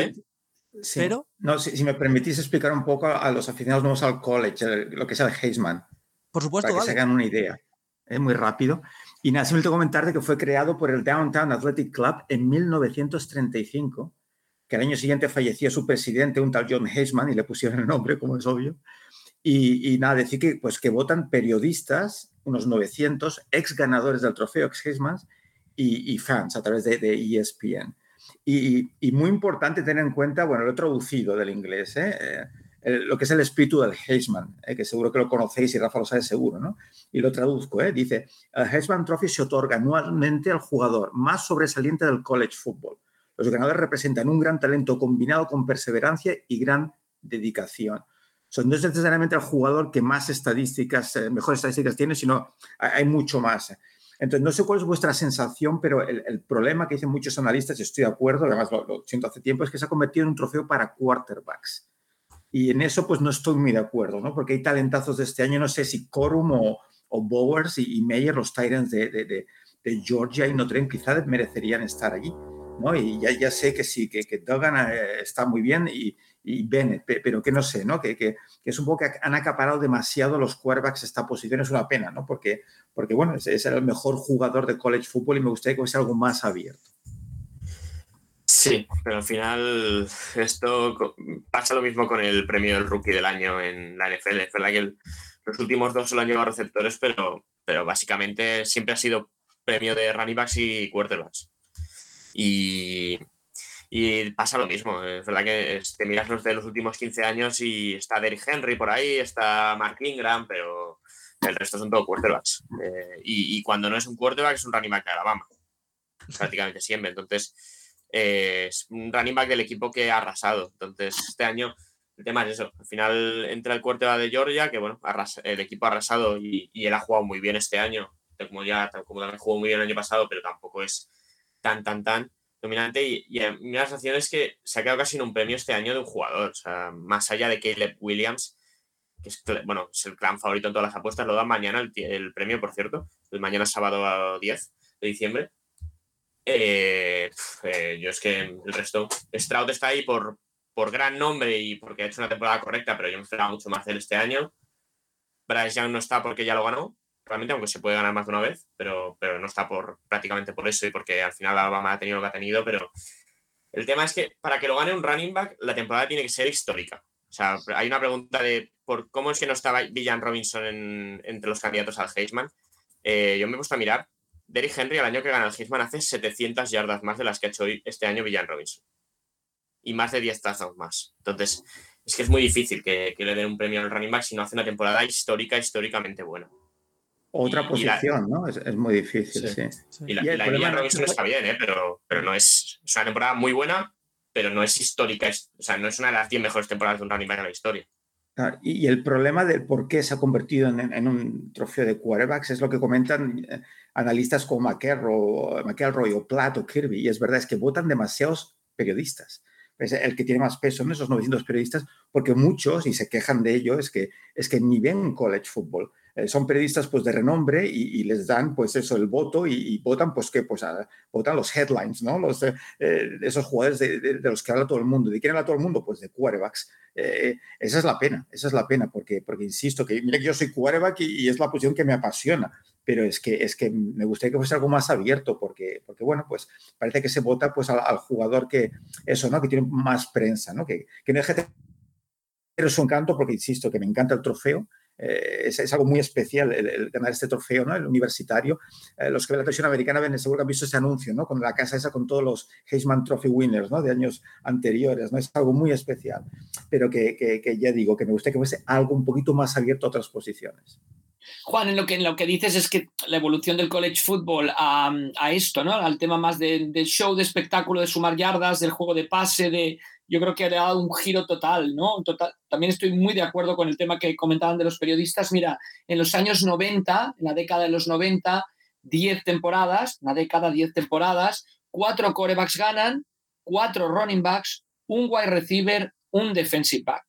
Pero. No, si, me permitís explicar un poco a, los aficionados nuevos al college, lo que es el Heisman. Por supuesto, para que se hagan una idea. Es muy rápido. Y nada, simplemente comentar que fue creado por el Downtown Athletic Club en 1935 que al año siguiente fallecía su presidente, un tal John Heisman, y le pusieron el nombre, como es obvio. Y, nada, decir que, pues, que votan periodistas, unos 900, ex ganadores del trofeo, ex Heisman, y, fans a través de, ESPN. E y, muy importante tener en cuenta, bueno, lo he traducido del inglés, ¿eh? Eh, lo que es el espíritu del Heisman, ¿eh? que seguro que lo conocéis y Rafa lo sabe seguro, ¿no? Y lo traduzco, dice, el Heisman Trophy se otorga anualmente al jugador más sobresaliente del college football los ganadores representan un gran talento combinado con perseverancia y gran dedicación. No es necesariamente el jugador que más estadísticas, eh, mejores estadísticas tiene, sino hay mucho más. Entonces, no sé cuál es vuestra sensación, pero el, problema que dicen muchos analistas, y estoy de acuerdo, además lo, siento hace tiempo, es que se ha convertido en un trofeo para quarterbacks. Y en eso, pues no estoy muy de acuerdo, ¿no? Porque hay talentazos de este año, no sé si Corum o, Bowers y, Meyer, los Tyrants de, de, Georgia y Notre Dame, quizás merecerían estar allí. Y ya, ya sé que sí, que, que Duggan eh, está muy bien y, y, Bennett, pero que no sé, ¿no? Que, que, es un poco que han acaparado demasiado los quarterbacks esta posición, es una pena, ¿no? Porque, porque bueno, es, el mejor jugador de college football y me gustaría que fuese algo más abierto. Sí, pero al final esto pasa lo mismo con el premio del rookie del año en la NFL. Es verdad que los últimos dos se lo han llevado receptores, pero, pero básicamente siempre ha sido premio de running backs y quarterbacks. Y, pasa lo mismo. Es verdad que te miras los de los últimos 15 años y está Derrick Henry por ahí, está Mark Ingram, pero el resto son todo quarterbacks. Eh, y, cuando no es un quarterback, es un running back de Alabama. Prácticamente siempre. Entonces, eh, es un running back del equipo que ha arrasado. Entonces, este año el tema es eso. Al final entra el quarterback de Georgia, que bueno, el equipo ha arrasado y, él ha jugado muy bien este año. Como ya como también jugó muy bien el año pasado, pero tampoco es tan, tan, tan dominante. Y, y a mí la sensación es que se ha quedado casi en un premio este año de un jugador. Más allá de Caleb Williams, que es, bueno, es el gran favorito en todas las apuestas, lo dan mañana el, premio, por cierto, el mañana sábado 10 de diciembre. Eh, eh, yo es que el resto, Stroud está ahí por, por gran nombre y porque ha hecho una temporada correcta, pero yo me esperaba mucho más de él este año. Bryce Young no está porque ya lo ganó, realmente, aunque se puede ganar más de una vez, pero, pero no está por prácticamente por eso y porque al final Alabama ha tenido lo que ha tenido, pero el tema es que para que lo gane un running back, la temporada tiene que ser histórica. O sea, hay una pregunta de por cómo es que no estaba Villan Robinson entre los candidatos al Heisman. Eh, yo me he puesto a mirar. Derrick Henry, el año que gana el Heisman, hace 700 yardas más de las que ha hecho este año Villan Robinson. Y más de 10 touchdowns más. Entonces, es que es muy difícil que le den un premio al running back si no hace una temporada histórica, históricamente buena. Otra posición, ¿no? Es, muy difícil, sí. Y la, y la Robinson está bien, ¿eh? pero, pero no es, es, una temporada muy buena, pero no es histórica. o sea, no es una de las 10 mejores temporadas de un running back en la historia. y, el problema de por qué se ha convertido en, un trofeo de quarterbacks es lo que comentan eh, analistas como McElroy, McElroy o Platt o Kirby. Y es verdad, es que votan demasiados periodistas. Es el que tiene más peso en esos 900 periodistas, porque muchos, y se quejan de ello, es que, es que ni ven college football. Eh, son periodistas pues de renombre y, les dan pues eso el voto y, votan pues que pues votan los headlines no los eh, eh, esos jugadores de, los que habla todo el mundo. De quién habla todo el mundo pues de quarterbacks. Esa es la pena esa es la pena porque porque insisto que mira que yo soy quarterback y, es la posición que me apasiona pero es que es que me gustaría que fuese algo más abierto porque porque bueno pues parece que se vota pues al, jugador que eso no que tiene más prensa no que, que no pero su encanto porque insisto que me encanta el trofeo eh, es, algo muy especial el, ganar este trofeo, ¿no? El universitario. Eh, los que ven la televisión americana ven, seguro que han visto ese anuncio, ¿no? Con la casa esa con todos los Heisman Trophy winners, ¿no? De años anteriores, ¿no? Es algo muy especial, pero que, que, ya digo, que me gustaría que fuese algo un poquito más abierto a otras posiciones. Juan, en lo que, en lo que dices es que la evolución del college football a, esto, ¿no? Al tema más del show, de espectáculo, de sumar yardas, del juego de pase, de, yo creo que ha dado un giro total, ¿no? Total, también estoy muy de acuerdo con el tema que comentaban de los periodistas. Mira, en los años 90, en la década de los 90, 10 temporadas, una década, 10 temporadas, cuatro corebacks ganan, cuatro running backs, un wide receiver, un defensive back.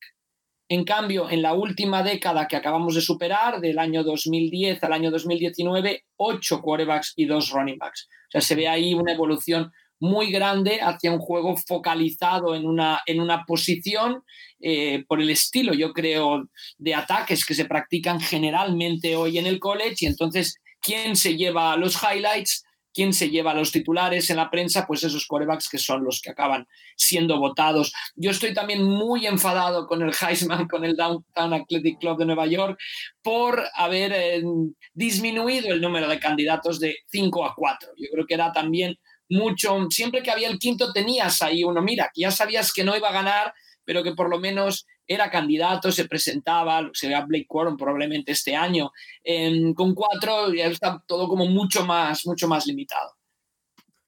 En cambio, en la última década que acabamos de superar, del año 2010 al año 2019, ocho quarterbacks y dos running backs. O sea, se ve ahí una evolución muy grande hacia un juego focalizado en una, en una posición eh, por el estilo, yo creo, de ataques que se practican generalmente hoy en el college. Y entonces, ¿quién se lleva los highlights? ¿Quién se lleva los titulares en la prensa? Pues esos corebacks que son los que acaban siendo votados. Yo estoy también muy enfadado con el Heisman, con el Downtown Athletic Club de Nueva York, por haber eh, disminuido el número de candidatos de 5 a 4. Yo creo que era también mucho, siempre que había el quinto tenías ahí uno, mira, que ya sabías que no iba a ganar, pero que por lo menos era candidato, se presentaba, se vea Blake Corum probablemente este año. con cuatro ya está todo como mucho más, mucho más limitado.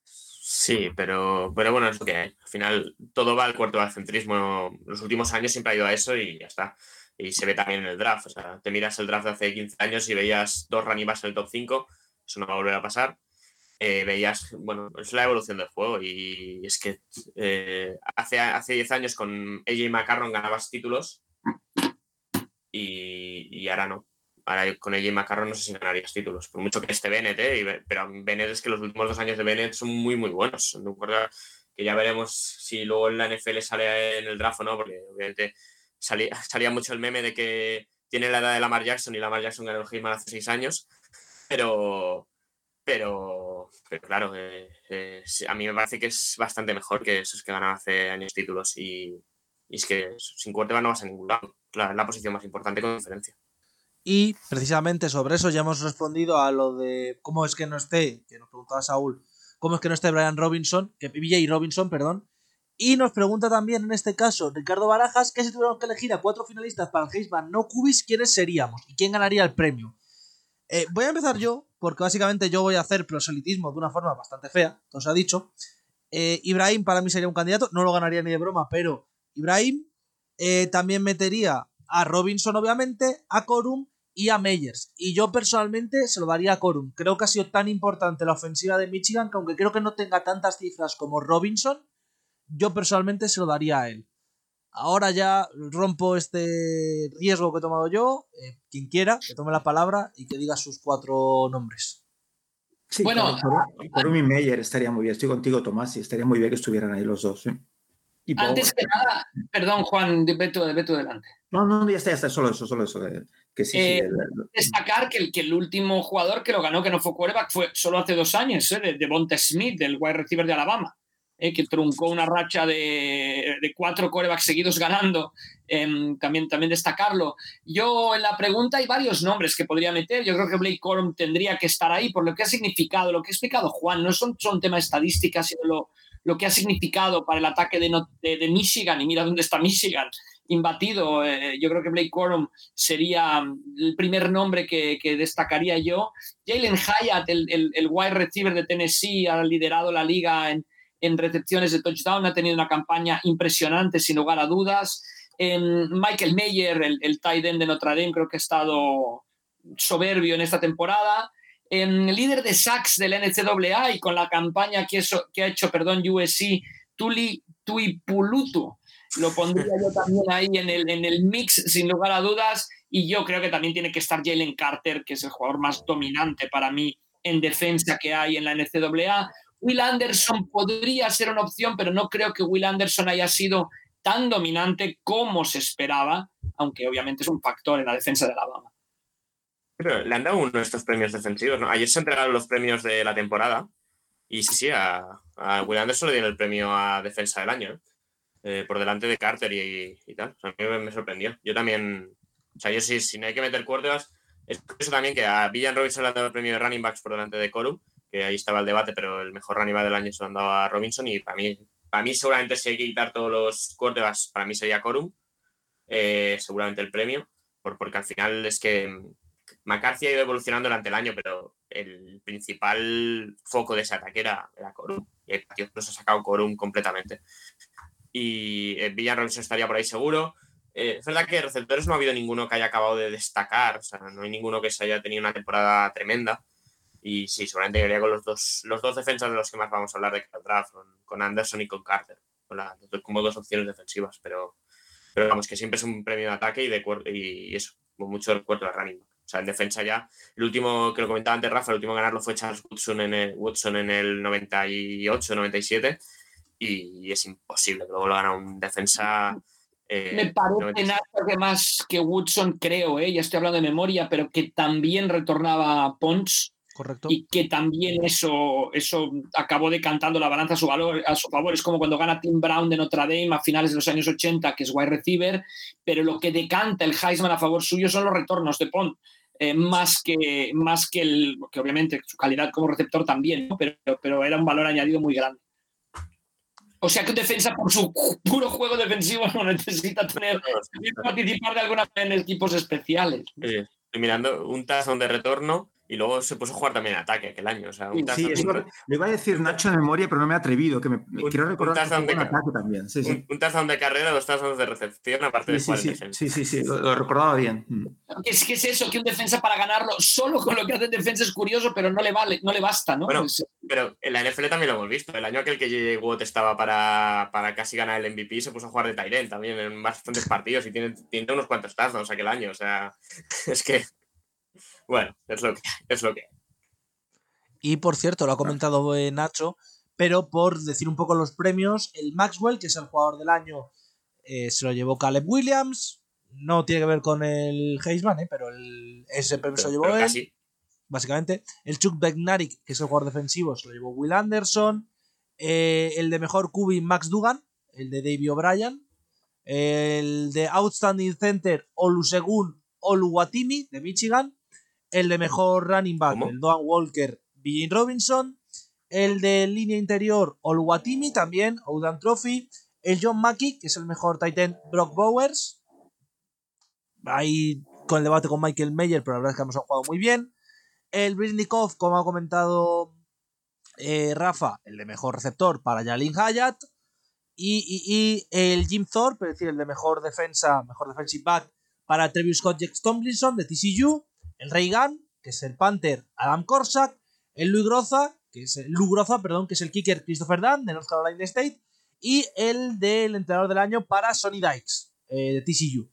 Sí, pero, pero bueno, es lo que hay. Al final todo va al cuarto del centrismo. Los últimos años siempre ha ido a eso y ya está. Y se ve también en el draft. O sea, te miras el draft de hace 15 años y veías dos running en el top 5. Eso no va a volver a pasar. Eh, veías, bueno, es la evolución del juego y es que eh, hace, hace 10 años con AJ McCarron ganabas títulos y, ahora no. Ahora con AJ McCarron no sé si ganarías títulos, por mucho que esté Bennett, eh, pero Bennett es que los últimos dos años de Bennett son muy, muy buenos. que ya veremos si luego en la NFL sale en el draft o no, porque obviamente salía, salía mucho el meme de que tiene la edad de Lamar Jackson y Lamar Jackson ganó el Heisman hace 6 años, pero, pero, claro, eh, eh, a mí me parece que es bastante mejor que esos que ganan hace años títulos y, es que sin quarterback no vas a ningún lado. La, la posición más importante con diferencia. Y precisamente sobre eso ya hemos respondido a lo de cómo es que no esté, que nos preguntaba Saúl, cómo es que no esté Brian Robinson, que Robinson, perdón. Y nos pregunta también en este caso Ricardo Barajas que si tuviéramos que elegir a cuatro finalistas para el Heisman no Cubis, ¿quiénes seríamos? ¿Y quién ganaría el premio? Eh, voy a empezar yo, porque básicamente yo voy a hacer proselitismo de una forma bastante fea, os ha dicho. Eh, Ibrahim para mí sería un candidato, no lo ganaría ni de broma, pero Ibrahim eh, también metería a Robinson, obviamente, a Corum y a Meyers. Y yo personalmente se lo daría a Corum. Creo que ha sido tan importante la ofensiva de Michigan que aunque creo que no tenga tantas cifras como Robinson, yo personalmente se lo daría a él. Ahora ya rompo este riesgo que he tomado yo. Eh, quien quiera, que tome la palabra y que diga sus cuatro nombres. Sí, bueno, por, y Meyer estaría muy bien. Estoy contigo, Tomás, y estaría muy bien que estuvieran ahí los dos. Antes que nada, perdón, Juan, vete, vete delante. No, no, ya está, ya está, solo eso, solo eso. Que sí, eh, destacar que el, que el último jugador que lo ganó, que no fue quarterback, fue solo hace dos años, ¿eh? de, de Bonte Smith, del wide receiver de Alabama. Eh, que truncó una racha de, cuatro corebacks seguidos ganando, em, también, también destacarlo. Yo en la pregunta hay varios nombres que podría meter. Yo creo que Blake Corum tendría que estar ahí por lo que ha significado, lo que ha explicado Juan. No son, son temas estadísticas, sino lo, lo que ha significado para el ataque de, de, Michigan. Y mira dónde está Michigan imbatido. Eh, yo creo que Blake Corum sería el primer nombre que, que destacaría yo. Jalen Hyatt, el, el, el, wide receiver de Tennessee, ha liderado la liga en, en recepciones de touchdown, ha tenido una campaña impresionante, sin lugar a dudas. Michael Mayer, el, el tight end de Notre Dame, creo que ha estado soberbio en esta temporada. el líder de sacks del NCAA y con la campaña que, que ha hecho perdón, USC, Tuli Tuipulutu. Lo pondría yo también ahí en el, en el mix, sin lugar a dudas. Y yo creo que también tiene que estar Jalen Carter, que es el jugador más dominante para mí en defensa que hay en la NCAA. Will Anderson podría ser una opción, pero no creo que Will Anderson haya sido tan dominante como se esperaba, aunque obviamente es un factor en la defensa de Alabama. Pero le han dado uno de estos premios defensivos, ¿no? Ayer se entregaron los premios de la temporada y sí, sí, a, Will Anderson le dieron el premio a defensa del año, eh, por delante de Carter y, tal. a mí me, sorprendió. Yo también, o sea, yo sí, si no hay que meter cuerdas, es eso también que a Villan Robinson le han dado el premio de running backs por delante de Corum que ahí estaba el debate, pero el mejor running del año se lo han Robinson y para mí, para mí seguramente si hay que quitar todos los quarterbacks, para mí sería Corum, eh, seguramente el premio, por, porque al final es que McCarthy ha ido evolucionando durante el año, pero el principal foco de ese ataque era, era Corum. Y el partido nos ha sacado Corum completamente. Y eh, Robinson estaría por ahí seguro. Eh, es verdad que receptores no ha habido ninguno que haya acabado de destacar, o sea, no hay ninguno que se haya tenido una temporada tremenda. Y sí, seguramente iría con los dos, los dos defensas de los que más vamos a hablar de cada draft, con, Anderson y con Carter, con la, como dos opciones defensivas, pero, pero vamos, que siempre es un premio de ataque y, de, y eso, mucho del cuerpo de running back. O sea, en defensa ya, el último que lo comentaba antes Rafa, el último ganarlo fue Charles Woodson en el, Woodson en el 98, 97, y, es imposible que luego lo gana un defensa. Eh, Me parece nada que más que Woodson, creo, eh, ya estoy hablando de memoria, pero que también retornaba Pons Correcto. Y que también eso, eso acabó decantando la balanza a su, valor, a su favor. Es como cuando gana Tim Brown de Notre Dame a finales de los años 80, que es wide receiver, pero lo que decanta el Heisman a favor suyo son los retornos de Pont. Eh, más que más que el que obviamente su calidad como receptor también, pero, pero era un valor añadido muy grande. O sea que defensa por su puro juego defensivo no necesita tener participar de alguna manera en equipos especiales. Sí, mirando un touchdown de retorno y luego se puso a jugar también en ataque aquel año. O sea, un sí, eso lo, iba a decir Nacho en memoria, pero no me he atrevido. Que me, un, quiero recordar un que de ataque también. Sí, sí. Un, un touchdown de carrera, dos touchdowns de recepción, aparte sí, de sí, sí, sí, sí, sí, lo, lo, recordaba bien. Es que es eso, que un defensa para ganarlo solo con lo que hace defensa es curioso, pero no le vale, no le basta, ¿no? Bueno, pues, pero en la NFL también lo hemos visto. El año aquel que J.J. Watt estaba para, para casi ganar el MVP, se puso a jugar de Tyrant también en bastantes partidos y tiene, tiene unos cuantos touchdowns aquel año. O sea, <laughs> es que. Bueno, es lo que, es lo que y por cierto, lo ha comentado eh, Nacho, pero por decir un poco los premios, el Maxwell, que es el jugador del año, eh, se lo llevó Caleb Williams. No tiene que ver con el Heisman, eh, pero el, ese premio se lo llevó él. Casi. Básicamente. El Chuck Bednarik, que es el jugador defensivo, se lo llevó Will Anderson. Eh, el de mejor QB, Max Dugan. El de Davey O'Brien. El de Outstanding Center, Olusegun Oluwatimi, de Michigan. El de mejor running back, ¿Cómo? el Doan Walker, Bill Robinson. El de línea interior, Oluwatimi, también, Oudan Trophy. El John Mackey, que es el mejor Titan, Brock Bowers. Ahí con el debate con Michael Mayer, pero la verdad es que hemos jugado muy bien. El Britnikov, como ha comentado eh, Rafa, el de mejor receptor para Jalin Hayat. Y, y, y, el Jim Thorpe, es decir, el de mejor defensa, mejor defensive back para Trevius Scott Jax Tomlinson de TCU. El Reagan, que es el Panther, Adam Korsak. El Louis Groza, que es el Groza, perdón, que es el kicker Christopher Dunn de North Carolina State. Y el del entrenador del año para Sonny Dykes eh, de TCU.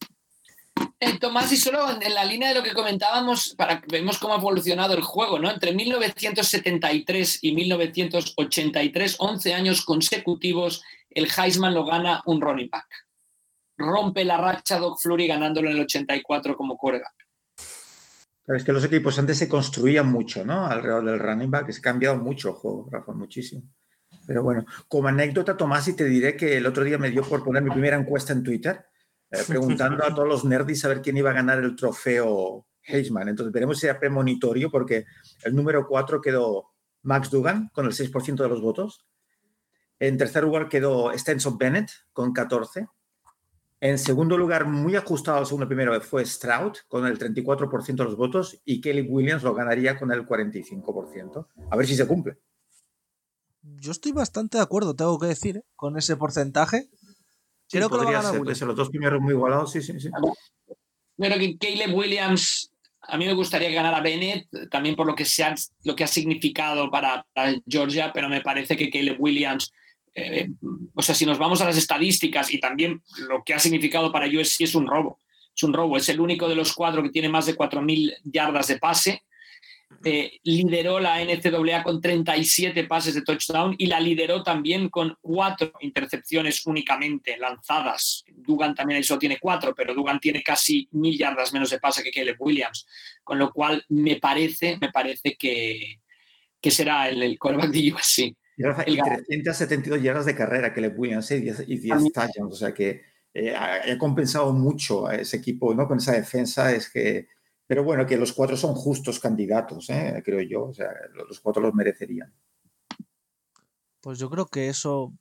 Eh, Tomás, y solo en la línea de lo que comentábamos, para que vemos cómo ha evolucionado el juego, ¿no? Entre 1973 y 1983, 11 años consecutivos, el Heisman lo gana un running back. Rompe la racha Doc Flurry ganándolo en el 84 como quarterback. Es que los equipos antes se construían mucho, ¿no? Alrededor del running back, se ha cambiado mucho el juego, Rafa, muchísimo. Pero bueno, como anécdota, Tomás, y te diré que el otro día me dio por poner mi primera encuesta en Twitter, eh, preguntando a todos los nerdis a ver quién iba a ganar el trofeo Heisman. Entonces veremos si era premonitorio, porque el número 4 quedó Max Dugan con el 6% de los votos. En tercer lugar quedó Stenson Bennett con 14. En segundo lugar, muy ajustado al segundo primero, fue Stroud con el 34% de los votos y Kelly Williams lo ganaría con el 45%. A ver si se cumple. Yo estoy bastante de acuerdo, tengo que decir, ¿eh? con ese porcentaje. Sí, Creo que podría ser, Williams. los dos primeros muy igualados, sí, sí, sí. Pero que Caleb Williams, a mí me gustaría que ganara Bennett, también por lo que, se ha, lo que ha significado para, para Georgia, pero me parece que Caleb Williams eh, o sea, si nos vamos a las estadísticas y también lo que ha significado para USC es un robo. Es un robo. Es el único de los cuatro que tiene más de 4.000 yardas de pase. Eh, lideró la NCAA con 37 pases de touchdown y la lideró también con cuatro intercepciones únicamente lanzadas. Dugan también solo tiene cuatro, pero Dugan tiene casi mil yardas menos de pase que Caleb Williams. Con lo cual me parece, me parece que, que será el, el de USC. Y, Rafa, y 372 yardas de carrera que le Williams y 10, y 10 touchdowns, o sea que eh, ha, ha, compensado mucho a ese equipo ¿no? con esa defensa. Es que, pero bueno, que los cuatro son justos candidatos, ¿eh? creo yo. O sea, los cuatro los merecerían. Pues yo creo que eso.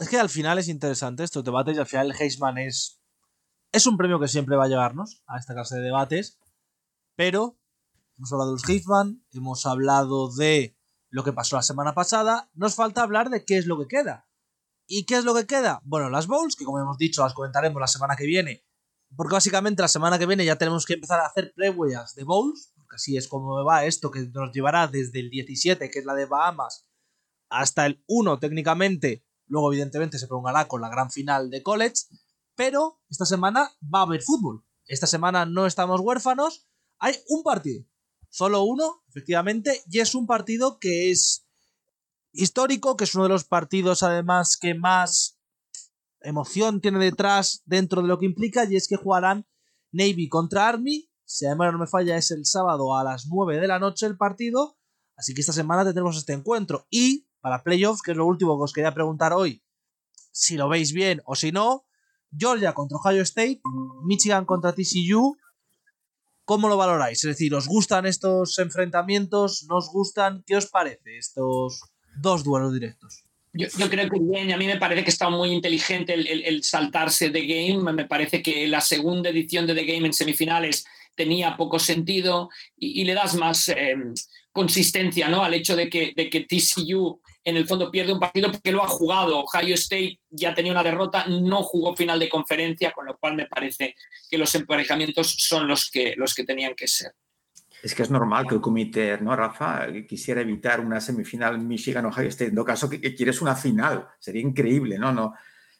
Es que al final es interesante estos debates y al final el Heisman es. Es un premio que siempre va a llevarnos a esta clase de debates. Pero hemos hablado de los Hitman, hemos hablado de lo que pasó la semana pasada, nos falta hablar de qué es lo que queda. ¿Y qué es lo que queda? Bueno, las Bowls, que como hemos dicho, las comentaremos la semana que viene, porque básicamente la semana que viene ya tenemos que empezar a hacer prehuellas de Bowls, porque así es como va esto, que nos llevará desde el 17, que es la de Bahamas, hasta el 1 técnicamente, luego evidentemente se prolongará con la gran final de college, pero esta semana va a haber fútbol. Esta semana no estamos huérfanos, hay un partido, solo uno, efectivamente, y es un partido que es histórico, que es uno de los partidos además que más emoción tiene detrás dentro de lo que implica, y es que jugarán Navy contra Army, si además no me falla es el sábado a las 9 de la noche el partido, así que esta semana tendremos este encuentro, y para playoffs, que es lo último que os quería preguntar hoy, si lo veis bien o si no, Georgia contra Ohio State, Michigan contra TCU, ¿cómo lo valoráis? Es decir, ¿os gustan estos enfrentamientos? ¿No gustan? ¿Qué os parece estos dos duelos directos? Yo, creo que bien, a mí me parece que está muy inteligente el, saltarse de Game. Me parece que la segunda edición de The Game en semifinales tenía poco sentido y, le das más eh, consistencia ¿no? al hecho de que, de que TCU en el fondo pierde un partido porque lo ha jugado. Ohio State ya tenía una derrota, no jugó final de conferencia, con lo cual me parece que los emparejamientos son los que, los que tenían que ser. Es que es normal que el comité, ¿no, Rafa? Quisiera evitar una semifinal Michigan-Ohio State. En todo caso, que, quieres una final. Sería increíble, ¿no? No,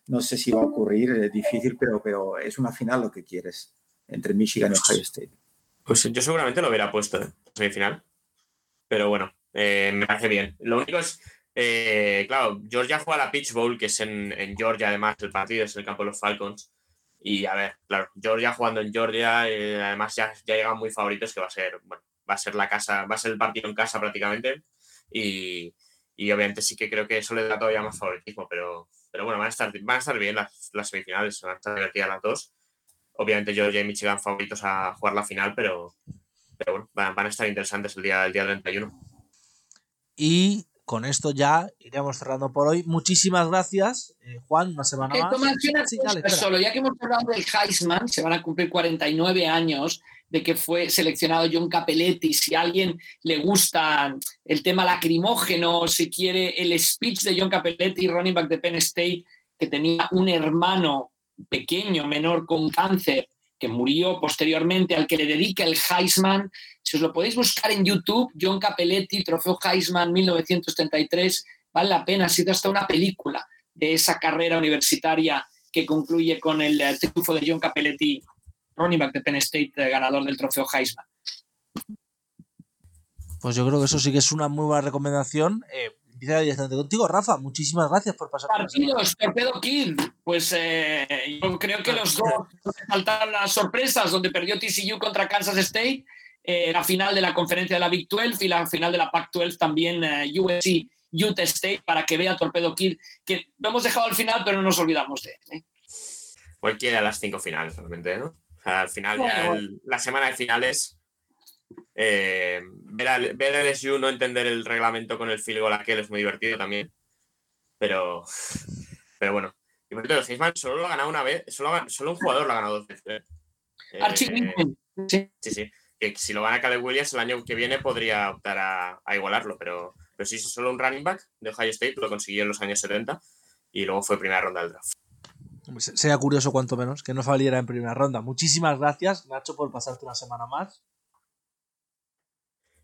no sé si va a ocurrir, es difícil, pero, pero es una final lo que quieres entre Michigan y Ohio State. Pues yo seguramente lo hubiera puesto, ¿eh? semifinal. Pero bueno, eh, me parece bien. Lo único es, eh, claro, Georgia juega la Pitch Bowl, que es en, Georgia, además, el partido es en el campo de los Falcons. Y a ver, claro, Georgia jugando en Georgia, eh, además ya, ya llegan muy favoritos, que va a ser, bueno, va a ser la casa, va a ser el partido en casa prácticamente. Y, obviamente sí que creo que eso le da todavía más favoritismo, pero, pero bueno, van a estar, van a estar bien las, las semifinales, van a estar divertidas las dos. Obviamente Georgia y Michigan favoritos a jugar la final, pero, pero bueno, van, van, a estar interesantes el día, el día 31. Y con esto ya iremos cerrando por hoy. Muchísimas gracias, eh, Juan, una semana más. solo, ya que hemos hablado del Heisman, se van a cumplir 49 años de que fue seleccionado John Capelletti. Si a alguien le gusta el tema lacrimógeno, si quiere el speech de John Capelletti, running back de Penn State, que tenía un hermano pequeño, menor, con cáncer, que murió posteriormente, al que le dedica el Heisman. Si os lo podéis buscar en YouTube, John Capelletti, Trofeo Heisman 1933, vale la pena, ha sido hasta una película de esa carrera universitaria que concluye con el eh, triunfo de John Capelletti, running back de Penn State, eh, ganador del Trofeo Heisman. Pues yo creo que eso sí que es una muy buena recomendación. Eh, directamente contigo, Rafa. Muchísimas gracias por pasar. Partidos, Torpedo Kid. Pues eh, yo creo que los dos faltaron las sorpresas, donde perdió TCU contra Kansas State, eh, la final de la conferencia de la Big 12 y la final de la Pac 12 también eh, USC, Utah State, para que vea Torpedo Kid, que lo hemos dejado al final, pero no nos olvidamos de él. Cualquiera de las cinco finales, realmente, ¿no? al final, ya la semana de finales eh, ver, al, ver el SU no entender el reglamento con el field goal aquel es muy divertido también. Pero, pero bueno. Y por cierto, Heisman solo lo ha ganado una vez, solo, solo un jugador lo ha ganado dos veces. ¿eh? Archie sí. sí, sí. Que si lo gana Caleb Williams el año que viene podría optar a, a, igualarlo, pero, pero sí, solo un running back de Ohio State lo consiguió en los años 70 y luego fue primera ronda del draft. Sería curioso cuanto menos que no saliera en primera ronda. Muchísimas gracias, Nacho, por pasarte una semana más.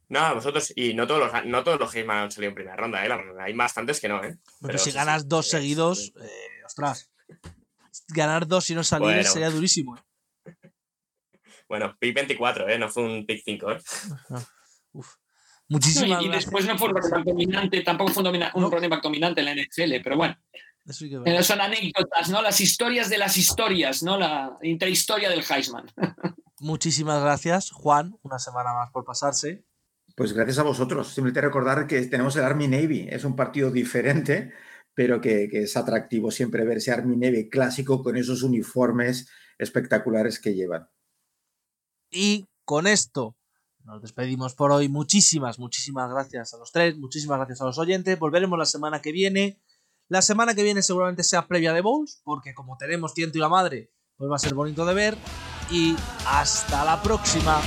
No, vosotros, y no todos los, no todos los han salido en primera ronda, ¿eh? hay bastantes que no, ¿eh? Pero, si ganas dos seguidos, eh, ostras, ganar dos y no salir sería durísimo. ¿eh? Bueno, pick 24, ¿eh? No fue un pick 5, ¿eh? Uf. Muchísimas y, y después no fue un running dominante, tampoco fue un, running back dominante en la NFL, pero bueno. Eso son anécdotas, ¿no? Las historias de las historias, ¿no? La intrahistoria del Heisman. <laughs> Muchísimas gracias, Juan, una semana más por pasarse. Pues gracias a vosotros. Simplemente recordar que tenemos el Army Navy. Es un partido diferente, pero que, es atractivo siempre ver ese Army Navy clásico con esos uniformes espectaculares que llevan. Y con esto nos despedimos por hoy. Muchísimas, muchísimas gracias a los tres. Muchísimas gracias a los oyentes. Volveremos la semana que viene. La semana que viene seguramente sea previa de Bowls, porque como tenemos tiento y la madre, pues va a ser bonito de ver. Y hasta la próxima.